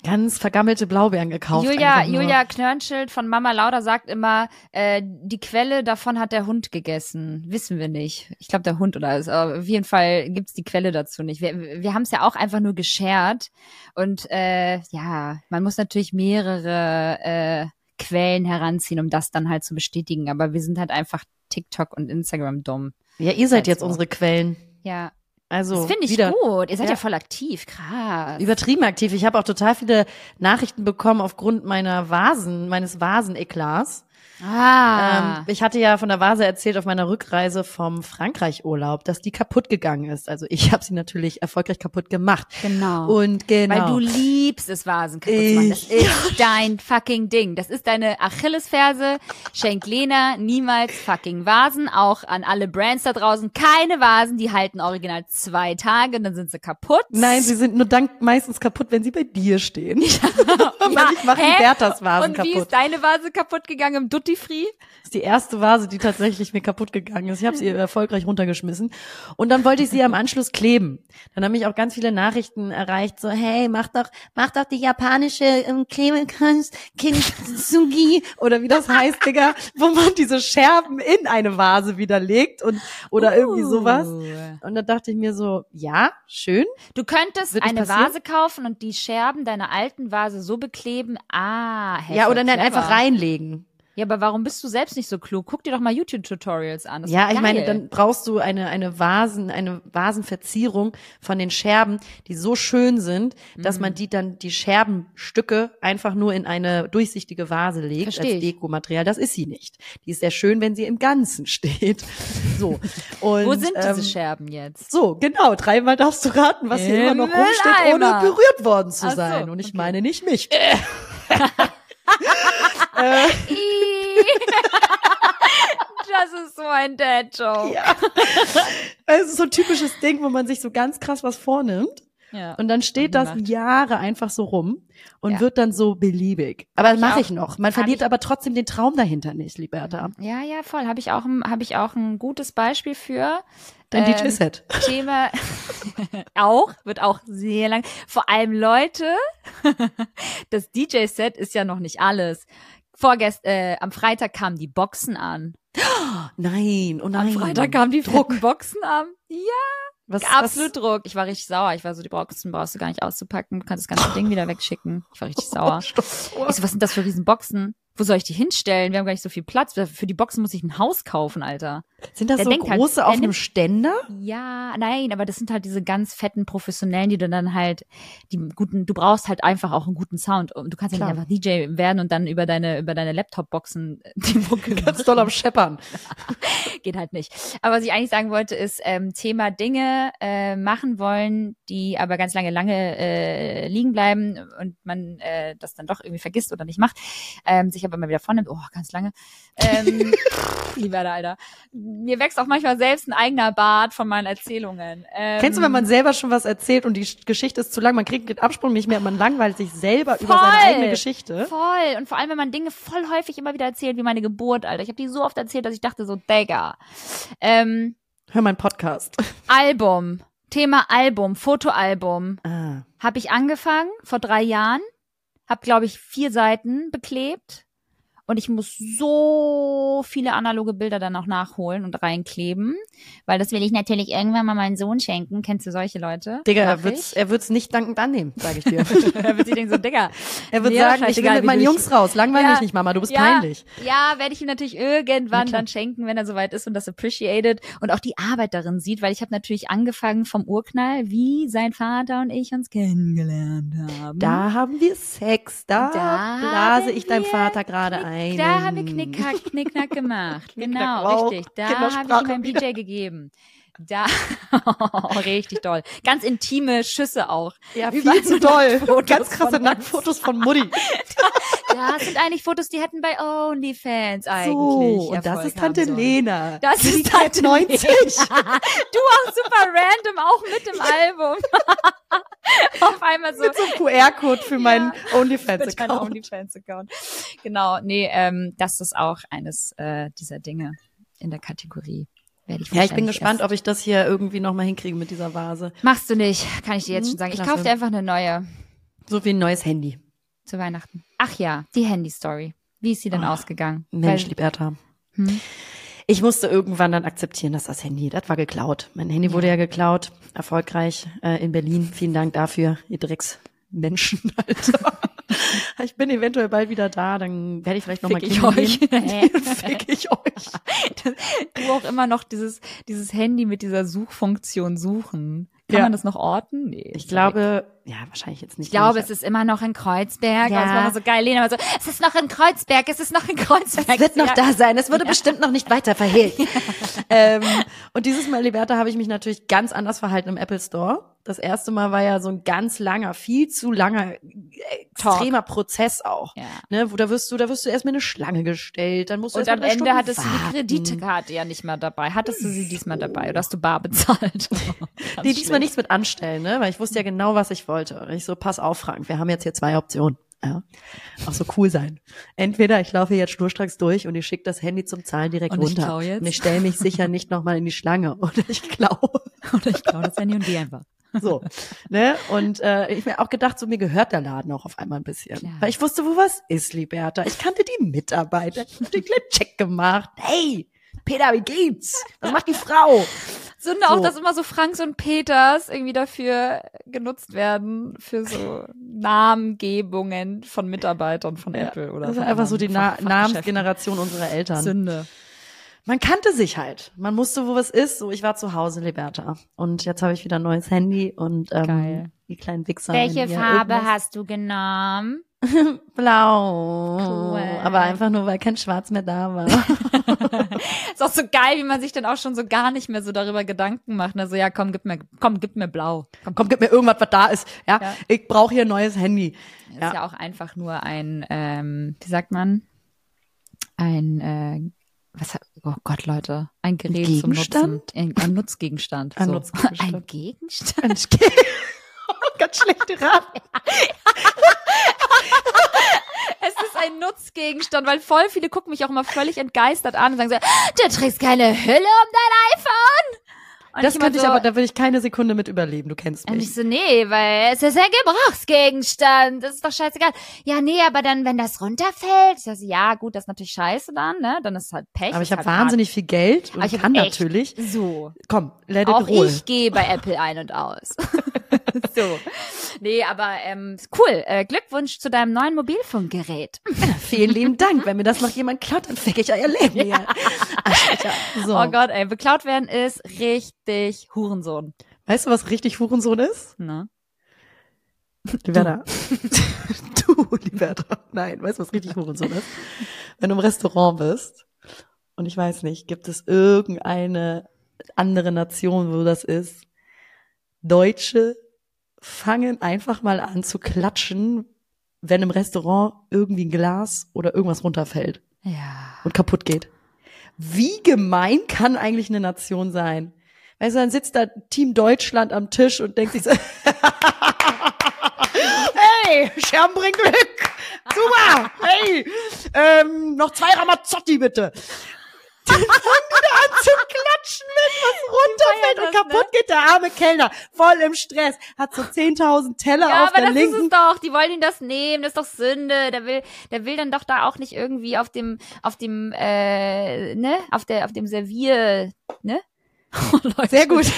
S4: Ganz vergammelte Blaubeeren gekauft.
S2: Julia. Julia Knörnschild von Mama Lauda sagt immer, äh, die Quelle davon hat der Hund gegessen. Wissen wir nicht. Ich glaube, der Hund oder. Aber auf jeden Fall gibt's die Quelle dazu nicht. Wir, wir haben es ja auch einfach nur geshared. Und äh, ja, man muss natürlich mehrere äh, Quellen heranziehen, um das dann halt zu bestätigen. Aber wir sind halt einfach TikTok und Instagram dumm.
S4: Ja, ihr seid
S2: Halt
S4: jetzt unsere Quellen.
S2: Ja,
S4: Also,
S2: das finde ich
S4: wieder
S2: gut. Ihr seid ja.
S4: Ja.
S2: voll aktiv. Krass.
S4: übertrieben aktiv. Ich habe auch total viele Nachrichten bekommen aufgrund meiner Vasen, meines Vaseneklats.
S2: Ah.
S4: Ähm, ich hatte ja von der Vase erzählt auf meiner Rückreise vom Frankreich-Urlaub, dass die kaputt gegangen ist. Also ich habe sie natürlich erfolgreich kaputt gemacht.
S2: genau.
S4: Und genau.
S2: Weil du liebst es, Vasen kaputt zu machen. Das ist dein fucking Ding. Das ist deine Achillesferse. Schenk Lena niemals fucking Vasen. Auch an alle Brands da draußen. Keine Vasen, die halten original zwei Tage und dann sind sie kaputt.
S4: Nein, sie sind nur dank meistens kaputt, wenn sie bei dir stehen. Weil ich mache? Berthas Vasen
S2: Und wie
S4: kaputt.
S2: ist deine Vase kaputt gegangen im Duty Free?
S4: Das ist die erste Vase, die tatsächlich mir kaputt gegangen ist. Ich habe sie erfolgreich runtergeschmissen. Und dann wollte ich sie am Anschluss kleben. Dann haben mich auch ganz viele Nachrichten erreicht, so, hey, mach doch, mach doch die japanische ähm, Klebekunst, Kintsugi, oder wie das heißt, Digga, wo man diese Scherben in eine Vase wieder legt und, oder irgendwie sowas.
S2: Uh.
S4: Und da dachte ich mir so, ja, schön.
S2: Du könntest eine
S4: passieren?
S2: Vase kaufen und die Scherben deiner alten Vase so bekleben. Ah,
S4: ja, oder
S2: clever.
S4: dann einfach reinlegen.
S2: Ja, aber warum bist du selbst nicht so klug? Guck dir doch mal YouTube-Tutorials an. Das
S4: ja, ich meine, dann brauchst du eine, eine Vasen, eine Vasenverzierung von den Scherben, die so schön sind, dass
S2: Mhm.
S4: man die dann, die Scherbenstücke einfach nur in eine durchsichtige Vase legt
S2: Versteh
S4: als. Dekomaterial. Das ist sie nicht. Die ist sehr schön, wenn sie im Ganzen steht. So. Und,
S2: Wo sind diese
S4: ähm,
S2: Scherben jetzt?
S4: So, genau. Dreimal darfst du raten, was hier
S2: Im
S4: immer noch rumsteht, ohne berührt worden zu
S2: so,
S4: sein. Und ich
S2: okay.
S4: meine nicht mich.
S2: das ist so ein Dad-Joke.
S4: Ja. Es ist so ein typisches Ding, wo man sich so ganz krass was vornimmt.
S2: Ja.
S4: Und dann steht das
S2: gemacht.
S4: Jahre einfach so rum und
S2: Ja.
S4: wird dann so beliebig. Aber
S2: ich
S4: mache ich noch. Man verliert aber trotzdem den Traum dahinter nicht, Liberta.
S2: Ja, ja, voll. Habe ich auch, ein- habe ich auch ein gutes Beispiel für.
S4: Dein
S2: Ähm,
S4: DJ-Set.
S2: Thema auch, wird auch sehr lang. Vor allem Leute, das DJ-Set ist ja noch nicht alles. Vorgest, äh, am Freitag kamen die Boxen an.
S4: Nein, oh
S2: Am. Freitag kamen die fetten Boxen an. Ja,
S4: was,
S2: absolut Druck. Ich war richtig sauer. Ich war so, die Boxen brauchst du gar nicht auszupacken. Du kannst das ganze Ding wieder wegschicken. Ich war richtig sauer. Ich so, was sind das für Riesenboxen? Wo soll ich die hinstellen? Wir haben gar nicht so viel Platz. Für die Boxen muss ich ein Haus kaufen, Alter.
S4: Sind das
S2: Der
S4: so
S2: halt,
S4: große
S2: der
S4: auf einem Ständer?
S2: Ja, nein, aber das sind halt diese ganz fetten Professionellen, die du dann halt, die guten, du brauchst halt einfach auch einen guten Sound. Und Du kannst ja
S4: Klar.
S2: nicht einfach DJ werden und dann über deine, über deine Laptop-Boxen die Mucke
S4: Ganz doll am Scheppern.
S2: Geht halt nicht. Aber was ich eigentlich sagen wollte, ist ähm, Thema Dinge äh, machen wollen, die aber ganz lange, lange äh, liegen bleiben und man äh, das dann doch irgendwie vergisst oder nicht macht, ähm, sich aber mal wieder vornimmt, oh, ganz lange. Ähm, lieber da, Alter. Mir wächst auch manchmal selbst ein eigener Bart von meinen Erzählungen. Ähm,
S4: Kennst du, wenn man selber schon was erzählt und die Geschichte ist zu lang, man kriegt den Absprung nicht mehr, man langweilt sich selber über seine
S2: Voll.
S4: eigene Geschichte.
S2: Voll. Und vor allem, wenn man Dinge voll häufig immer wieder erzählt, wie meine Geburt, Alter. Ich habe die so oft erzählt, dass ich dachte so, Digga. Ähm,
S4: Hör meinen Podcast.
S2: Album. Thema Album, Fotoalbum.
S4: Ah.
S2: Habe ich angefangen vor drei Jahren. Hab, glaube ich, vier Seiten beklebt. Und ich muss so viele analoge Bilder dann auch nachholen und reinkleben. Weil das will ich natürlich irgendwann mal meinen Sohn schenken. Kennst du solche Leute?
S4: Digga, er wird's, er wird's nicht dankend annehmen, sage ich dir.
S2: er wird sich denken so, Digga.
S4: Er wird sagen, ich will mit meinen Jungs raus. Langweil
S2: Ja.
S4: mich nicht, Mama, du bist
S2: ja,
S4: peinlich.
S2: Ja, werde ich ihm natürlich irgendwann dann schenken, wenn er soweit ist und das appreciated und auch die Arbeit darin sieht, weil ich habe natürlich angefangen vom Urknall, wie sein Vater und ich uns kennengelernt haben.
S4: Da haben wir Sex, da,
S2: Da
S4: blase ich deinem Vater gerade ein.
S2: Da haben wir Knickknack, Knickknack gemacht. Genau, richtig. Da
S4: Kindersprache
S2: habe ich
S4: wieder.
S2: DJ gegeben. Da, richtig doll. Ganz intime Schüsse auch.
S4: Ja,
S2: Überall
S4: viel zu doll.
S2: Nacktfotos
S4: Ganz krasse. Nacktfotos von Mutti.
S2: Das sind eigentlich Fotos, die hätten bei OnlyFans eigentlich
S4: So, und das ist Tante. Lena.
S2: Das
S4: Die
S2: ist Tante
S4: 90.
S2: Lena. Du auch super random, auch mit dem Album. Auf einmal so.
S4: Mit so einem QR-Code für meinen
S2: Mit meinem
S4: OnlyFans-Account.
S2: OnlyFans-Account. Genau, nee, ähm, das ist auch eines äh, dieser Dinge in der Kategorie. Werde ich
S4: Ja, ich bin gespannt,
S2: erst-
S4: ob ich das hier irgendwie nochmal hinkriege mit dieser Vase.
S2: Machst du nicht, kann ich dir jetzt
S4: Hm,
S2: schon sagen. Ich kaufe dir einfach eine neue
S4: So wie ein neues Handy.
S2: zu Weihnachten. Ach ja, die Handy-Story. Wie ist sie denn
S4: Oh,
S2: ausgegangen?
S4: Mensch,
S2: Weil-
S4: Liberta.
S2: Hm?
S4: Ich musste irgendwann dann akzeptieren, dass das Handy, das war geklaut. Mein Handy wurde ja geklaut, erfolgreich äh, in Berlin. Vielen Dank dafür, ihr Drecksmenschen, Alter. ich bin eventuell bald wieder da, dann werde ich vielleicht nochmal
S2: ich euch.
S4: Fick ich euch.
S2: du auch immer noch dieses, dieses Handy mit dieser Suchfunktion suchen. Kann
S4: Ja.
S2: man das noch orten? Nee.
S4: Ich glaube, ja, wahrscheinlich jetzt nicht.
S2: Ich glaube, es ist immer noch in Kreuzberg.
S4: Ja.
S2: Ja. Das war immer so geil. Lena war so, es ist noch in Kreuzberg, es ist noch in Kreuzberg.
S4: Es wird noch
S2: ja.
S4: da sein. Es wurde bestimmt noch nicht weiter verhehlt. ähm, und dieses Mal, Liberta, habe ich mich natürlich ganz anders verhalten im Apple Store. Das erste Mal war ja so ein ganz langer, viel zu langer, äh, extremer Prozess auch.
S2: Ja.
S4: Ne, wo da wirst du, da wirst du erstmal eine Schlange gestellt, dann musst du
S2: Und
S4: erst
S2: am Ende
S4: Stunden
S2: hattest du die
S4: warten.
S2: Kreditkarte ja nicht mehr dabei. Hattest du sie diesmal dabei oder hast du bar bezahlt?
S4: Nee, diesmal nichts mit anstellen, ne? Weil ich wusste ja genau, was ich wollte. Und ich so, pass auf, Frank, wir haben jetzt hier zwei Optionen. Ja. Auch so cool sein. Entweder ich laufe jetzt schnurstracks durch und ich schicke das Handy zum Zahlen direkt
S2: Und ich
S4: runter.
S2: klau jetzt?
S4: Und ich stelle mich sicher nicht nochmal in die Schlange. Oder ich klaue.
S2: Oder ich glaube das Handy und die einfach.
S4: So. ne? Und äh, ich mir auch gedacht, so mir gehört der Laden auch auf einmal ein bisschen.
S2: Klar.
S4: Weil ich wusste, wo was ist, Liberta. Ich kannte die Mitarbeiter. Ich hab den kleinen Check gemacht. Hey, Peter, wie geht's? Was macht die Frau?
S2: Sünde auch,
S4: So.
S2: dass immer so Franks und Peters irgendwie dafür genutzt werden, für so Namengebungen von Mitarbeitern von
S4: Ja,
S2: Apple oder
S4: das ist einfach so die Na. Namensgeneration unserer Eltern.
S2: Sünde.
S4: Man kannte sich halt. Man wusste, wo was ist. So, ich war zu Hause, Liberta. Und jetzt habe ich wieder ein neues Handy und ähm,
S2: Geil.
S4: die kleinen Wichser.
S2: Welche Farbe
S4: irgendwas-
S2: hast du genommen?
S4: Blau.
S2: Cool.
S4: Aber einfach nur, weil kein Schwarz mehr da war.
S2: Ist auch so geil, wie man sich dann auch schon so gar nicht mehr so darüber Gedanken macht. Also ja, komm, gib mir, komm, gib mir blau. Komm,
S4: Komm, gib mir irgendwas, was da ist. Ja,
S2: Ja.
S4: ich brauche hier ein neues Handy.
S2: ist
S4: Ja.
S2: ja. auch einfach nur ein, ähm, wie sagt man? Ein, äh, was, hat- oh Gott, Leute, ein Gerät zum
S4: Gegenstand?
S2: Nutzen. Ein, ein Nutzgegenstand.
S4: Ein
S2: so.
S4: Nutzgegenstand.
S2: Ein Gegenstand?
S4: Ganz, ganz schlechte Rat.
S2: Es ist ein Nutzgegenstand, weil voll viele gucken mich auch immer völlig entgeistert an und sagen so, du trägst keine Hülle um dein iPhone. Und
S4: Das
S2: immer
S4: könnte ich
S2: so,
S4: aber, da würde ich keine Sekunde mit überleben. Du kennst
S2: Und
S4: mich.
S2: ich so, nee, weil es ist ein Gebrauchsgegenstand. Das ist doch scheißegal. Ja, nee, aber dann, wenn das runterfällt, ich so, ja, gut, das ist natürlich scheiße dann, ne? Dann ist es halt Pech.
S4: aber ich habe
S2: halt
S4: wahnsinnig viel Geld und
S2: Aber ich
S4: kann natürlich.
S2: hart. So.
S4: Komm, let it
S2: Auch
S4: roll.
S2: ich gehe bei Apple ein und aus. so. Nee, aber ähm, cool. Äh, Glückwunsch zu deinem neuen Mobilfunkgerät.
S4: Vielen lieben Dank. Wenn mir das noch jemand klaut, dann fick ich euer Leben hier. Alter. So.
S2: Oh Gott, ey, beklaut werden ist richtig Hurensohn.
S4: Weißt du, was richtig Hurensohn ist?
S2: Ne?
S4: Liberta. Du, Liberta. Nein, weißt du, was richtig Hurensohn ist? Wenn du im Restaurant bist und ich weiß nicht, gibt es irgendeine andere Nation, wo das ist? Deutsche fangen einfach mal an zu klatschen, wenn im Restaurant irgendwie ein Glas oder irgendwas runterfällt
S2: Ja.
S4: und kaputt geht. Wie gemein kann eigentlich eine Nation sein? Weißt du, dann sitzt da Team Deutschland am Tisch und denkt sich so, hey, Scherben bringt Glück. Super, hey, ähm, noch zwei Ramazzotti bitte. Die fangen wieder an zu klatschen, wenn was runterfällt und
S2: das,
S4: kaputt geht. Der arme Kellner, voll im Stress, hat so 10.000 Teller
S2: Ja,
S4: auf
S2: aber
S4: der
S2: das ist
S4: linken
S2: es doch. Die wollen ihn das nehmen. Das ist doch Sünde. Der will, der will dann doch da auch nicht irgendwie auf dem, auf dem, äh, ne, auf der, auf dem Servier, ne? Oh, Leute.
S4: Sehr gut.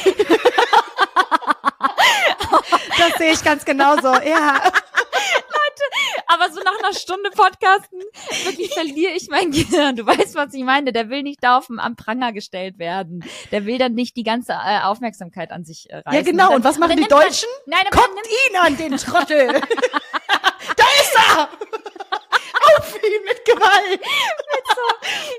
S4: das sehe ich ganz genauso. Ja.
S2: Aber so nach einer Stunde Podcasten wirklich verliere ich mein Gehirn. Du weißt, was ich meine. Der will nicht da auf dem, am Pranger gestellt werden. Der will dann nicht die ganze äh, Aufmerksamkeit an sich äh, reißen.
S4: Ja, genau.
S2: dann-
S4: Und was machen
S2: dann
S4: die
S2: nimmt man-
S4: Deutschen?
S2: Nein,
S4: Guckt ihn an, den Trottel. da ist er. Ihn mit Gewalt.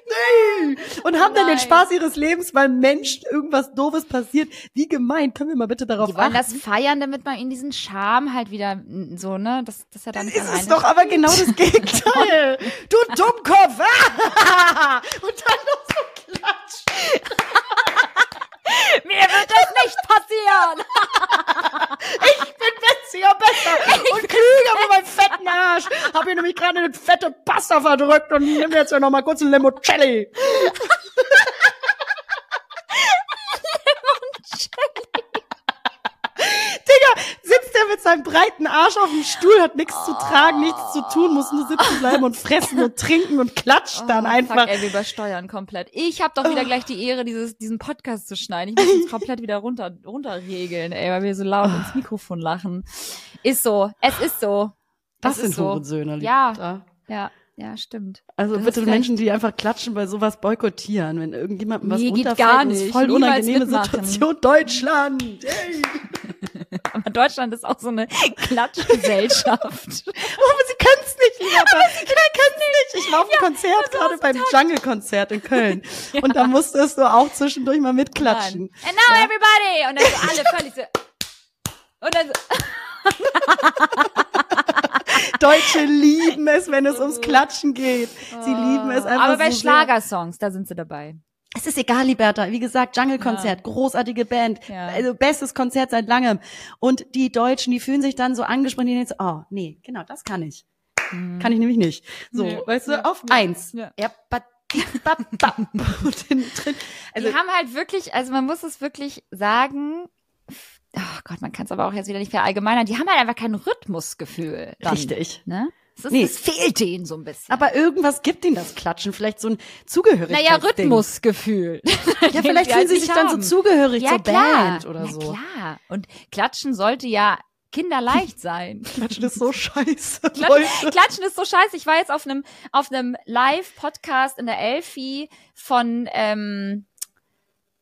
S4: Nee. Und haben dann den
S2: Nein.
S4: Spaß ihres Lebens, weil Mensch irgendwas Doofes passiert. Wie gemein. Können wir mal bitte darauf
S2: Die wollen
S4: achten?
S2: das feiern, damit man ihnen diesen Charme halt wieder so, ne? Das, das ist ja dann
S4: ist es doch aber genau das Gegenteil. du Dummkopf. Und dann noch so klatsch.
S2: Mir wird das nicht passieren.
S4: Ich bin witziger, besser und klüger mit meinem fetten Arsch. Hab hier nämlich gerade eine fette Pasta verdrückt und nimm jetzt ja noch mal kurz ein Limoncelli. Digga, sitzt er mit seinem breiten Arsch auf dem Stuhl, hat nichts zu tragen, nichts zu tun, muss nur sitzen bleiben und fressen und trinken und klatscht dann
S2: Oh,
S4: einfach.
S2: Fuck, ey, wir übersteuern komplett. Ich habe doch wieder gleich die Ehre, dieses, diesen Podcast zu schneiden. Ich muss uns komplett wieder runter, runterregeln, ey, weil wir so laut ins Mikrofon lachen. Ist so. Es ist so.
S4: Das
S2: es
S4: sind
S2: ist so.
S4: Hurensöhne,
S2: Ja.
S4: Liebster.
S2: Ja, ja, stimmt.
S4: Also
S2: Das
S4: bitte Menschen, die einfach klatschen bei sowas boykottieren, wenn irgendjemandem was
S2: Nee, geht
S4: runterfällt,
S2: gar
S4: und es ist
S2: nicht.
S4: voll
S2: Niemals
S4: unangenehme
S2: mitmachen.
S4: Situation. Deutschland! Hey.
S2: Aber Deutschland ist auch so eine Klatschgesellschaft.
S4: Oh, aber sie können es nicht, lieber aber sie können es nicht. Ich war auf einem Konzert, gerade beim Jungle-Konzert in Köln. Und da musstest du auch zwischendurch mal mitklatschen.
S2: And now everybody! Und dann so alle völlig so. Und dann so.
S4: Deutsche lieben es, wenn es ums Klatschen geht. Sie lieben es einfach
S2: Aber bei
S4: so
S2: Schlagersongs, da sind sie dabei.
S4: Es ist egal, Liberta. Wie gesagt, Jungle-Konzert, großartige Band.
S2: Ja.
S4: Also bestes Konzert seit langem. Und die Deutschen, die fühlen sich dann so angesprochen, die denken so, oh, nee, genau, das kann ich. Kann ich nämlich nicht. So,
S2: Nee.
S4: weißt du,
S2: Ja.
S4: auf eins.
S2: Ja.
S4: Ja. Also,
S2: die haben halt wirklich, also man muss es wirklich sagen, oh Gott, man kann es aber auch jetzt wieder nicht verallgemeinern, die haben halt einfach kein Rhythmusgefühl. Dann,
S4: richtig.
S2: Ne? Das, ist,
S4: Nee.
S2: das fehlt denen so ein bisschen.
S4: Aber irgendwas gibt ihnen das Klatschen, vielleicht so ein Zugehörigkeitsding.
S2: naja, Rhythmusgefühl.
S4: Ja, vielleicht fühlen sie sich dann so zugehörig
S2: ja,
S4: zur
S2: klar.
S4: Band oder
S2: ja,
S4: so.
S2: klar. Und Klatschen sollte ja kinderleicht sein.
S4: Klatschen ist so scheiße,
S2: Klatschen. Klatschen ist so scheiße. Ich war jetzt auf einem auf einem Live-Podcast in der Elfi von ähm,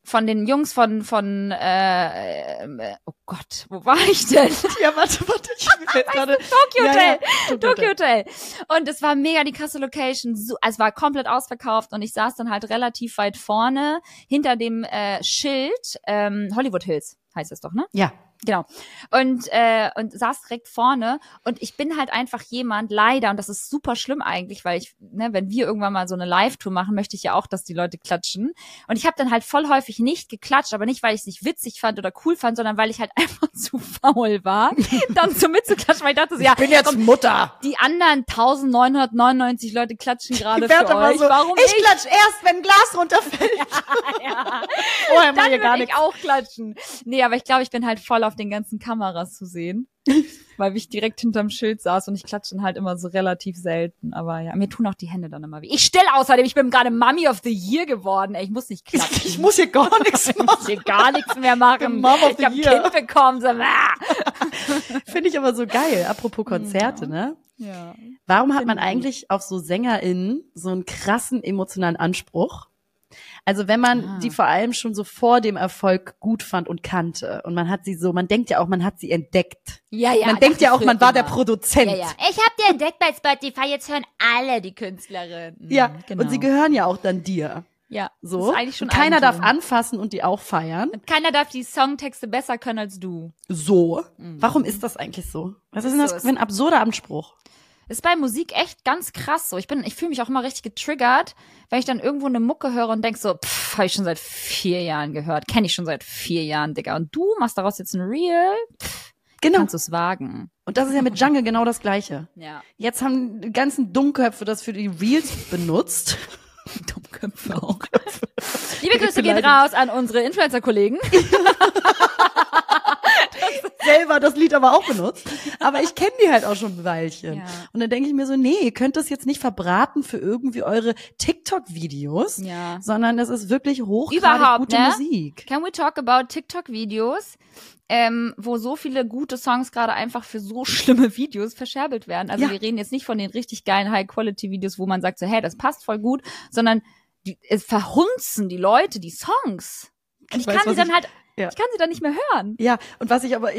S2: von den Jungs von von äh, äh, oh Gott, wo war ich denn?
S4: Ja, warte, warte, ich fällt gerade.
S2: Tokyo
S4: Ja,
S2: Hotel.
S4: ja,
S2: Tokyo Hotel. Und es war mega die krasse Location. So, also es war komplett ausverkauft und ich saß dann halt relativ weit vorne hinter dem äh, Schild ähm, Hollywood Hills heißt es doch, ne?
S4: Ja.
S2: Genau. Und, äh, und saß direkt vorne. Und ich bin halt einfach jemand, leider, und das ist super schlimm eigentlich, weil ich, ne, wenn wir irgendwann mal so eine Live-Tour machen, möchte ich ja auch, dass die Leute klatschen. Und ich habe dann halt voll häufig nicht geklatscht, aber nicht, weil ich es nicht witzig fand oder cool fand, sondern weil ich halt einfach zu faul war, dann so mitzuklatschen, weil ich dachte so, ja,
S4: bin jetzt Mutter.
S2: die anderen 1999 Leute klatschen gerade
S4: Ich
S2: für euch.
S4: so,
S2: Warum
S4: ich klatsch erst, wenn ein Glas runterfällt.
S2: ja.
S4: Vorher mal
S2: Dann würde
S4: gar
S2: ich auch klatschen. Nee, aber ich glaube, ich bin halt voll auf den ganzen Kameras zu sehen. weil ich direkt hinterm Schild saß und ich klatsche dann halt immer so relativ selten. Aber ja, mir tun auch die Hände dann immer weh. Ich stelle außerdem, ich bin gerade Mummy of the Year geworden. Ey, ich muss nicht klatschen.
S4: Ich muss hier gar nichts
S2: Ich muss
S4: machen.
S2: hier gar nichts mehr machen.
S4: Mom of
S2: ich
S4: the
S2: habe
S4: Year.
S2: Kind bekommen. So, ah.
S4: Finde ich aber so geil. Apropos Konzerte, ne?
S2: ja.
S4: Warum hat man
S2: ich
S4: eigentlich auf so SängerInnen so einen krassen emotionalen Anspruch? Also wenn man
S2: Ah.
S4: die vor allem schon so vor dem Erfolg gut fand und kannte und man hat sie so, man denkt ja auch, man hat sie entdeckt.
S2: Ja, ja.
S4: man denkt ja auch, man war der. Produzent.
S2: Ja, ja. Ich habe die entdeckt bei Spotify. Jetzt hören alle die Künstlerin.
S4: Ja,
S2: genau.
S4: und sie gehören ja auch dann dir.
S2: ja,
S4: So.
S2: Eigentlich schon
S4: und keiner darf anfassen und die auch feiern.
S2: Und keiner darf die Songtexte besser können als du.
S4: So. Warum ist das eigentlich so? Was ist denn
S2: Mhm. So
S4: das für ein absurder Anspruch?
S2: Ist bei Musik echt ganz krass so. Ich bin, ich fühle mich auch immer richtig getriggert, wenn ich dann irgendwo eine Mucke höre und denk so, pff, habe ich schon seit vier Jahren gehört, kenne ich schon seit vier Jahren, Digga. Und du machst daraus jetzt ein Reel?
S4: Genau.
S2: Kannst du es wagen?
S4: Und das ist ja mit Jungle genau das Gleiche.
S2: Ja.
S4: Jetzt haben die ganzen Dummköpfe das für die Reels benutzt.
S2: Dummköpfe auch. Liebe Grüße gehen raus an unsere Influencer-Kollegen.
S4: selber das Lied aber auch benutzt. Aber ich kenne die halt auch schon ein Weilchen.
S2: Ja.
S4: Und dann denke ich mir so, nee, ihr könnt das jetzt nicht verbraten für irgendwie eure TikTok-Videos,
S2: Ja.
S4: sondern das ist wirklich hochgradig
S2: Überhaupt,
S4: gute
S2: ne?
S4: Musik.
S2: Can we talk about TikTok-Videos, ähm, wo so viele gute Songs gerade einfach für so schlimme Videos verscherbelt werden? Also
S4: Ja.
S2: wir reden jetzt nicht von den richtig geilen High-Quality-Videos, wo man sagt so, hey, das passt voll gut, sondern die, es verhunzen die Leute die Songs. Und ich,
S4: weiß,
S2: kann sie dann
S4: ich-
S2: halt,
S4: ja.
S2: ich kann sie dann nicht mehr hören.
S4: Ja, und was ich aber,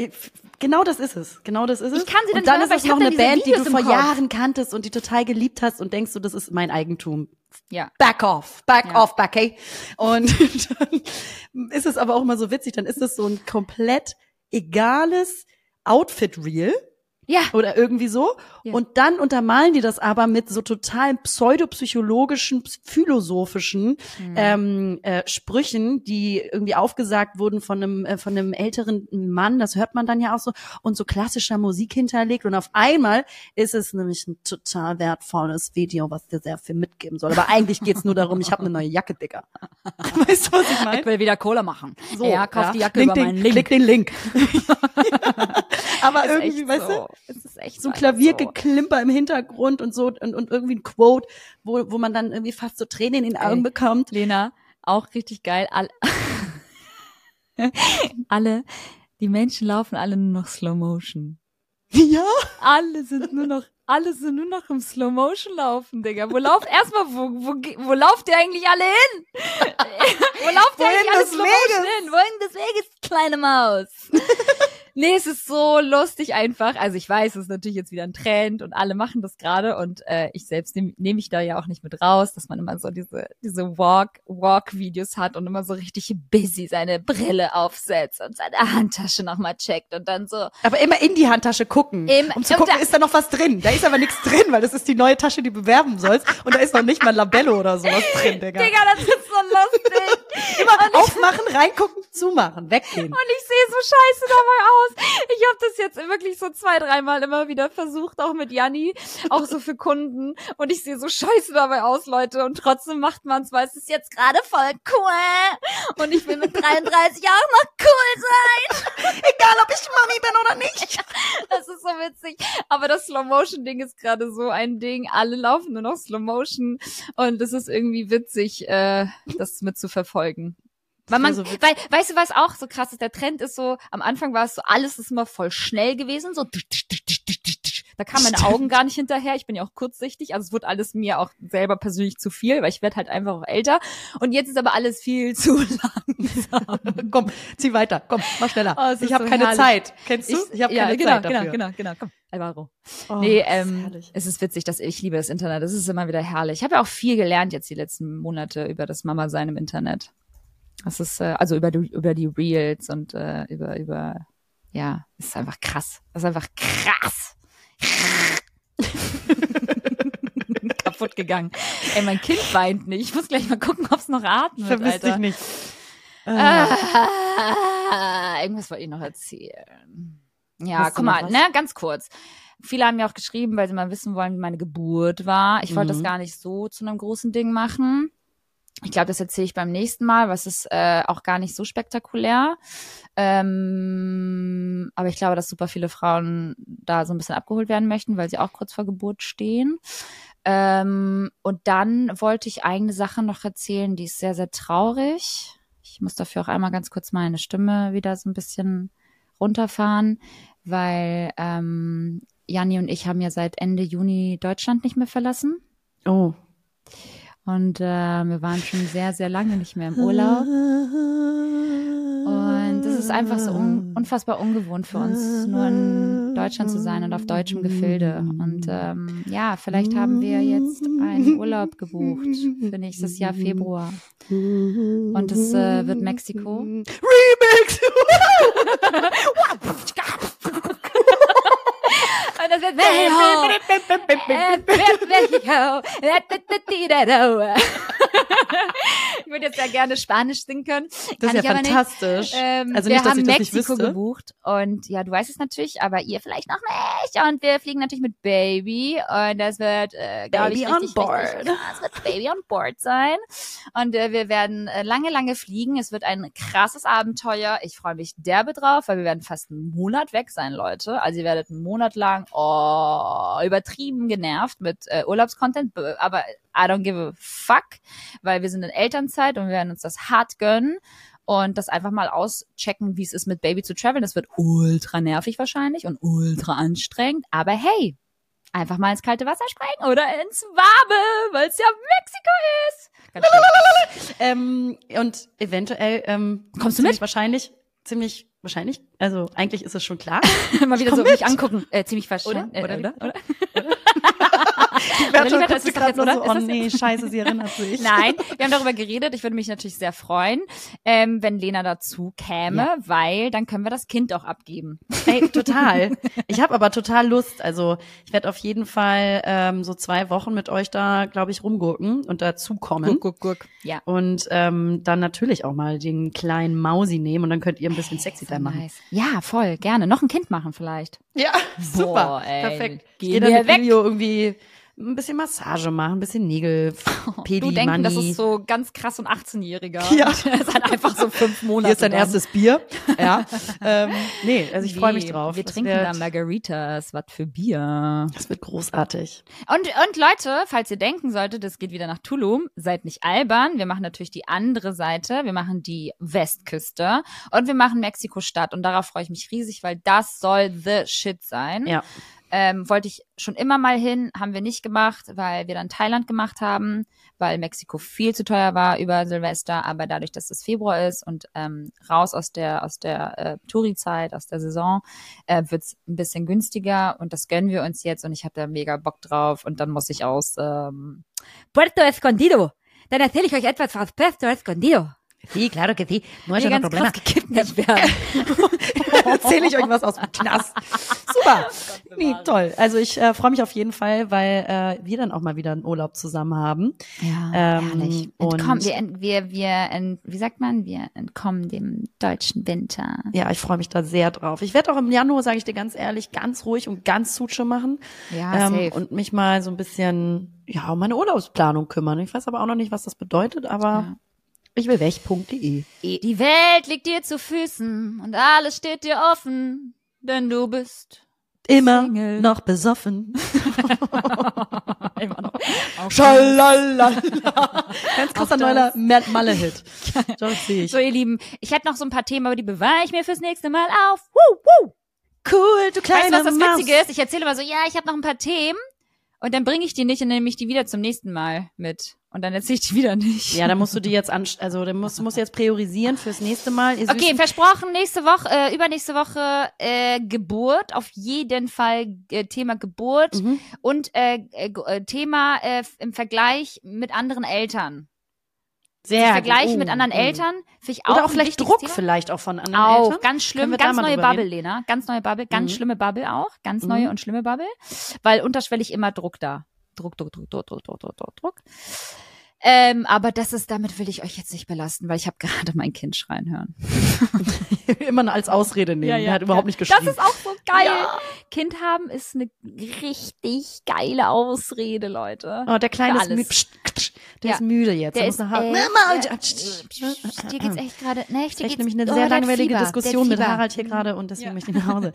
S4: genau das ist es. Genau das ist es.
S2: Ich kann sie dann
S4: und dann
S2: nicht
S4: ist
S2: mehr,
S4: es
S2: aber
S4: noch
S2: ich
S4: eine Band,
S2: diese
S4: die du
S2: Videos
S4: vor. Jahren kanntest und die total geliebt hast und denkst du, das ist mein Eigentum.
S2: Ja.
S4: Back off, back
S2: Ja.
S4: off, Becky. Und dann ist es aber auch immer so witzig, dann ist es so ein komplett egales Outfit-Reel
S2: Ja.
S4: oder irgendwie so.
S2: Ja.
S4: Und dann untermalen die das aber mit so total pseudopsychologischen, philosophischen
S2: Mhm.
S4: ähm, äh, Sprüchen, die irgendwie aufgesagt wurden von einem äh, von einem älteren Mann. Das hört man dann ja auch so und so klassischer Musik hinterlegt. Und auf einmal ist es nämlich ein total wertvolles Video, was dir sehr viel mitgeben soll. Aber eigentlich geht's nur darum, ich habe eine neue Jacke, Dicker. Weißt du, was ich meine?
S2: Ich will wieder Cola machen.
S4: So,
S2: ja, kauf
S4: ja.
S2: die Jacke
S4: Link
S2: über
S4: den,
S2: meinen Link.
S4: Klick den Link. Aber
S2: Ist
S4: irgendwie, weißt
S2: so.
S4: du,
S2: Es ist echt
S4: so
S2: einfach
S4: Klaviergeklimper im Hintergrund und so und, und irgendwie ein Quote, wo, wo man dann irgendwie fast so Tränen in den Augen
S2: Ey.
S4: bekommt.
S2: Lena, auch richtig geil. All alle, die Menschen laufen alle nur noch Slow Motion.
S4: Ja,
S2: Alle sind nur noch, alle sind nur noch im Slow Motion laufen, Digga. Wo lauft, erstmal, wo, wo, wo lauft ihr eigentlich alle hin? wo lauft ihr eigentlich alle Slow Motion hin? Wohin des Weges, kleine Maus? Nee, es ist so lustig einfach. Also ich weiß, es ist natürlich jetzt wieder ein Trend und alle machen das gerade und äh, ich selbst nehme nehm ich da ja auch nicht mit raus, dass man immer so diese diese Walk Walk Videos hat und immer so richtig busy seine Brille aufsetzt und seine Handtasche nochmal checkt und dann so
S4: aber immer in die Handtasche gucken,
S2: Im-
S4: um zu
S2: und
S4: gucken,
S2: da-
S4: ist da noch was drin. Da ist aber nichts drin, weil das ist die neue Tasche, die du bewerben sollst. Und da ist noch nicht mal Labello oder sowas drin, Digga.
S2: Digga, das ist so lustig.
S4: Immer aufmachen, reingucken, zumachen, weggehen.
S2: Und ich sehe so scheiße dabei aus. Ich habe das jetzt wirklich so zwei, dreimal immer wieder versucht, auch mit Janni, auch so für Kunden. Und ich sehe so scheiße dabei aus, Leute. Und trotzdem macht man's, weil es ist jetzt gerade voll cool. Und ich will mit 33 auch noch cool sein.
S4: Egal, ob ich Mami bin oder nicht.
S2: Das ist so witzig. Aber das Slow-Motion-Ding ist gerade so ein Ding. Alle laufen nur noch Slow-Motion. Und es ist irgendwie witzig, äh, das mit zu verfolgen. Weil man,
S4: so
S2: weil, weißt du, was auch so krass ist? Der Trend ist so, am Anfang war es so, alles ist immer voll schnell gewesen, so, da kamen meine Augen gar nicht hinterher. Ich bin ja auch kurzsichtig, also es wird alles mir auch selber persönlich zu viel, weil ich werde halt einfach auch älter. Und jetzt ist aber alles viel zu langsam.
S4: komm, zieh weiter, komm, mach schneller.
S2: Oh, es
S4: ich
S2: ist
S4: habe
S2: so
S4: keine
S2: herrlich.
S4: Zeit. Kennst du? Ich, habe
S2: ja,
S4: keine
S2: genau,
S4: Zeit dafür.
S2: Genau, genau, genau, komm. Alvaro.
S4: Oh,
S2: nee,
S4: ist
S2: ähm,
S4: herrlich.
S2: es ist witzig, dass ich liebe das Internet. Das ist immer wieder herrlich. Ich habe ja auch viel gelernt jetzt die letzten Monate über das Mama-Sein im Internet. Das ist, äh, also über die, über die Reels und äh, über, über, ja, das ist einfach krass. Das ist einfach krass. Kaputt gegangen. Ey, mein Kind weint nicht. Ich muss gleich mal gucken, ob es noch atmet,
S4: Vermisst
S2: Alter.
S4: dich nicht. Ah.
S2: Ah, irgendwas wollte ich noch erzählen. Ja, guck mal, ne, ganz kurz. Viele haben mir auch geschrieben, weil sie mal wissen wollen, wie meine Geburt war. Ich wollte das
S4: Mhm.
S2: gar nicht so zu einem großen Ding machen. Ich glaube, das erzähle ich beim nächsten Mal, was ist äh, auch gar nicht so spektakulär. Ähm, aber ich glaube, dass super viele Frauen da so ein bisschen abgeholt werden möchten, weil sie auch kurz vor Geburt stehen. Ähm, und dann wollte ich eine Sache noch erzählen, die ist sehr, sehr traurig. Ich muss dafür auch einmal ganz kurz meine Stimme wieder so ein bisschen runterfahren, weil ähm, Janni und ich haben ja seit Ende Juni Deutschland nicht mehr verlassen.
S4: Oh.
S2: Und äh, wir waren schon sehr, sehr lange nicht mehr im Urlaub. Und das ist einfach so un unfassbar ungewohnt für uns, nur in Deutschland zu sein und auf deutschem Gefilde. Und ähm, ja, vielleicht haben wir jetzt einen Urlaub gebucht für nächstes Jahr Februar. Und es äh, wird Mexiko.
S4: Remix!
S2: Das wird. Ich würde jetzt ja gerne Spanisch singen können.
S4: Das ist ja
S2: nicht.
S4: fantastisch.
S2: Ähm,
S4: also
S2: wir
S4: nicht, dass
S2: haben
S4: ich das
S2: Mexiko
S4: nicht wüsste.
S2: gebucht und ja, du weißt es natürlich, aber ihr vielleicht noch nicht. Und wir fliegen natürlich mit Baby und das wird, äh, glaube ich,
S4: Baby on
S2: richtig,
S4: board.
S2: richtig krass. wird Baby on board sein. Und äh, wir werden äh, lange, lange fliegen. Es wird ein krasses Abenteuer. Ich freue mich derbe drauf, weil wir werden fast einen Monat weg sein, Leute. Also ihr werdet einen Monat lang oh, übertrieben genervt mit äh, Urlaubscontent, aber I don't give a fuck, weil wir sind in Elternzeit und wir werden uns das hart gönnen und das einfach mal auschecken, wie es ist, mit Baby zu traveln. Das wird ultra nervig wahrscheinlich und ultra anstrengend, aber hey, einfach mal ins kalte Wasser springen oder ins warme, weil es ja Mexiko ist.
S4: Ähm, und eventuell ähm,
S2: Kommst du mit?
S4: Wahrscheinlich, ziemlich wahrscheinlich. Also eigentlich ist es schon klar.
S2: mal wieder so
S4: mit.
S2: mich angucken. Äh, ziemlich wahrscheinlich.
S4: Oder?
S2: Äh,
S4: Oder?
S2: oder? oder?
S4: Guckte
S2: ist das
S4: grad
S2: jetzt,
S4: nur so,
S2: Ist
S4: oh nee, scheiße, sie erinnert sich.
S2: Nein, wir haben darüber geredet. Ich würde mich natürlich sehr freuen, ähm, wenn Lena dazu käme,
S4: Ja.
S2: weil dann können wir das Kind auch abgeben.
S4: Ey, total. Ich habe aber total Lust. Also ich werde auf jeden Fall ähm, so zwei Wochen mit euch da, glaube ich, rumgurken und dazukommen.
S2: guck, guck. Ja.
S4: Und ähm, dann natürlich auch mal den kleinen Mausi nehmen und dann könnt ihr ein bisschen sexy
S2: So
S4: time machen.
S2: nice. Ja, voll, gerne. Noch ein Kind machen vielleicht.
S4: Ja, super.
S2: Boah, ey,
S4: Perfekt.
S2: geh
S4: Ich gehe dann mit
S2: weg.
S4: Video irgendwie ein bisschen Massage machen, ein bisschen Nägel, Pedi,
S2: du denken, das ist so ganz krass und 18-Jähriger.
S4: Ja.
S2: Das ist halt einfach so fünf Monate.
S4: Hier ist dein
S2: dann.
S4: erstes Bier. Ja. ähm, nee, also ich freue mich
S2: Nee,
S4: drauf.
S2: Wir
S4: Das
S2: trinken da Margaritas. Was für Bier.
S4: Das wird großartig.
S2: Und, und Leute, falls ihr denken solltet, es geht wieder nach Tulum, seid nicht albern. Wir machen natürlich die andere Seite. Wir machen die Westküste und wir machen Mexiko-Stadt. Und darauf freue ich mich riesig, weil das soll the shit sein.
S4: Ja.
S2: Ähm, wollte ich schon immer mal hin, haben wir nicht gemacht, weil wir dann Thailand gemacht haben, weil Mexiko viel zu teuer war über Silvester, aber dadurch, dass es Februar ist und ähm, raus aus der aus der äh, Touri-Zeit, aus der Saison, äh, wird's ein bisschen günstiger und das gönnen wir uns jetzt und ich habe da mega Bock drauf und dann muss ich aus ähm, Puerto Escondido. Dann erzähle ich euch etwas aus Puerto Escondido.
S4: Sí, claro que sí. No hay
S2: ganz
S4: problema.
S2: gekidnappt werden.
S4: Erzähle ich euch was aus dem Knast. Super. Nee, toll. Also ich äh, freue mich auf jeden Fall, weil äh, wir dann auch mal wieder einen Urlaub zusammen haben.
S2: Ja,
S4: Ähm,
S2: herrlich.
S4: und-
S2: Entkommen, wir, wir, wir, ent, wie sagt man, wir entkommen dem deutschen Winter.
S4: Ja, ich freue mich da sehr drauf. Ich werde auch im Januar, sage ich dir ganz ehrlich, ganz ruhig und ganz Suche machen
S2: Ja,
S4: ähm, und mich mal so ein bisschen ja um meine Urlaubsplanung kümmern. Ich weiß aber auch noch nicht, was das bedeutet, aber
S2: Ja.
S4: Ich will weg.de.
S2: Die Welt liegt dir zu Füßen und alles steht dir offen, denn du bist
S4: Immer
S2: Single.
S4: noch besoffen.
S2: Immer noch.
S4: Schalalala. Ganz
S2: Auch
S4: neuer. Matt Malle-Hit. Das sehe ich.
S2: So, ihr Lieben, ich hätte noch so ein paar Themen, aber die bewahre ich mir fürs nächste Mal auf. Woo, woo.
S4: Cool, du
S2: Weißt du,
S4: kleine
S2: was das
S4: Maus.
S2: Witzige ist? Ich erzähle immer so, ja, ich habe noch ein paar Themen und dann bringe ich die nicht und nehme ich die wieder zum nächsten Mal mit. Und dann erzähle ich die wieder nicht.
S4: Ja, da musst du die jetzt an, also da musst, musst du jetzt priorisieren fürs nächste Mal. Ihr
S2: Okay, versprochen, nächste Woche, äh, übernächste Woche äh, Geburt, auf jeden Fall äh, Thema Geburt
S4: Mhm.
S2: und äh, äh, äh, Thema äh, im Vergleich mit anderen Eltern.
S4: Sehr
S2: Vergleich
S4: gut.
S2: mit
S4: Oh,
S2: anderen
S4: oh.
S2: Eltern, finde ich auch
S4: Oder auch vielleicht Druck
S2: Thema.
S4: vielleicht auch von anderen
S2: Auch,
S4: Eltern.
S2: ganz schlimm, ganz neue Bubble,
S4: reden?
S2: Lena. Ganz neue Bubble, ganz
S4: Mhm.
S2: schlimme Bubble auch. Ganz
S4: Mhm.
S2: neue und schlimme Bubble. Weil unterschwellig immer Druck da. Druck, Druck, Druck, Druck, Druck, Druck, Druck, Druck. Ähm, aber das ist, damit will ich euch jetzt nicht belasten, weil ich habe gerade mein Kind schreien hören.
S4: Immer als Ausrede nehmen. Der hat überhaupt nicht geschrien.
S2: Das ist auch so geil.
S4: Ja.
S2: Kind haben ist eine richtig geile Ausrede, Leute.
S4: Oh, der Kleine ist müde. Der
S2: Ja.
S4: ist müde jetzt.
S2: Der
S4: Der
S2: ist
S4: muss nach Hause.
S2: echt-
S4: Mama,
S2: Dir geht's echt gerade, ne,
S4: Ich
S2: geht's,
S4: nämlich eine
S2: oh,
S4: sehr langweilige
S2: Fieber,
S4: Diskussion mit. Harald hier gerade und deswegen
S2: Ja.
S4: möchte ich nach Hause.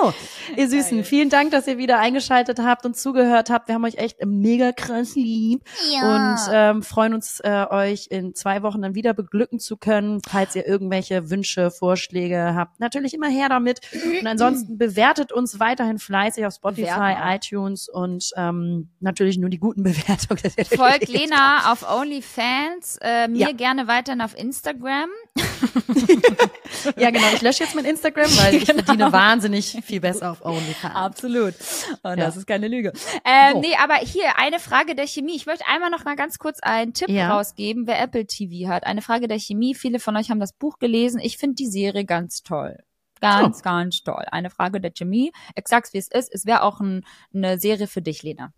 S4: So, ihr Süßen, vielen Dank, dass ihr wieder eingeschaltet habt und zugehört habt. Wir haben euch echt mega krass lieb und ähm, freuen uns, äh, euch in zwei Wochen dann wieder beglücken zu können. Falls ihr irgendwelche Wünsche, Vorschläge habt, natürlich immer her damit. Und ansonsten bewertet uns weiterhin fleißig auf Spotify,
S2: Bewerten
S4: iTunes und ähm, natürlich nur die guten Bewertungen.
S2: Folgt Lena auf OnlyFans, äh, mir
S4: Ja.
S2: gerne weiterhin auf Instagram.
S4: Ja, genau. Ich lösche jetzt mein Instagram, weil ich
S2: Genau.
S4: verdiene wahnsinnig viel besser auf OnlyFans.
S2: Absolut. Und
S4: Ja.
S2: das ist keine Lüge. Ähm,
S4: So.
S2: Nee, aber hier eine Frage der Chemie. Ich möchte einmal noch mal ganz kurz einen Tipp
S4: Ja.
S2: rausgeben, wer Apple TV hat. Eine Frage der Chemie. Viele von euch haben das Buch gelesen. Ich finde die Serie ganz toll. Ganz, ganz toll. Eine Frage der Chemie. Sag's, wie es ist. Es wäre auch ein, eine Serie für dich, Lena.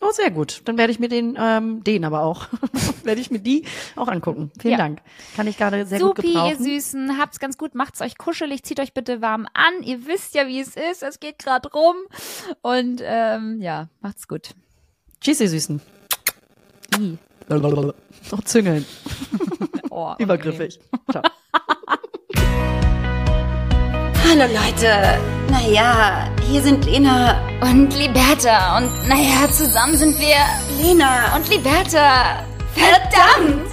S4: Oh, sehr gut. Dann werde ich mir den, ähm, den aber auch, werde ich mir die auch angucken. Vielen
S2: Ja.
S4: Dank. Kann ich gerade sehr gut
S2: Supi, ihr
S4: gebrauchen.
S2: Süßen, habt's ganz gut, macht's euch kuschelig, zieht euch bitte warm an. Ihr wisst ja, wie es ist. Es geht gerade rum. Und ähm, ja, macht's gut.
S4: Tschüss, ihr Süßen.
S2: I.
S4: Noch züngeln.
S2: Oh,
S4: Übergriffig. Ciao.
S1: Hallo Leute. Naja, hier sind Lena.
S2: Und Liberta. Und naja, zusammen sind wir
S1: Lena.
S2: und Liberta. Verdammt!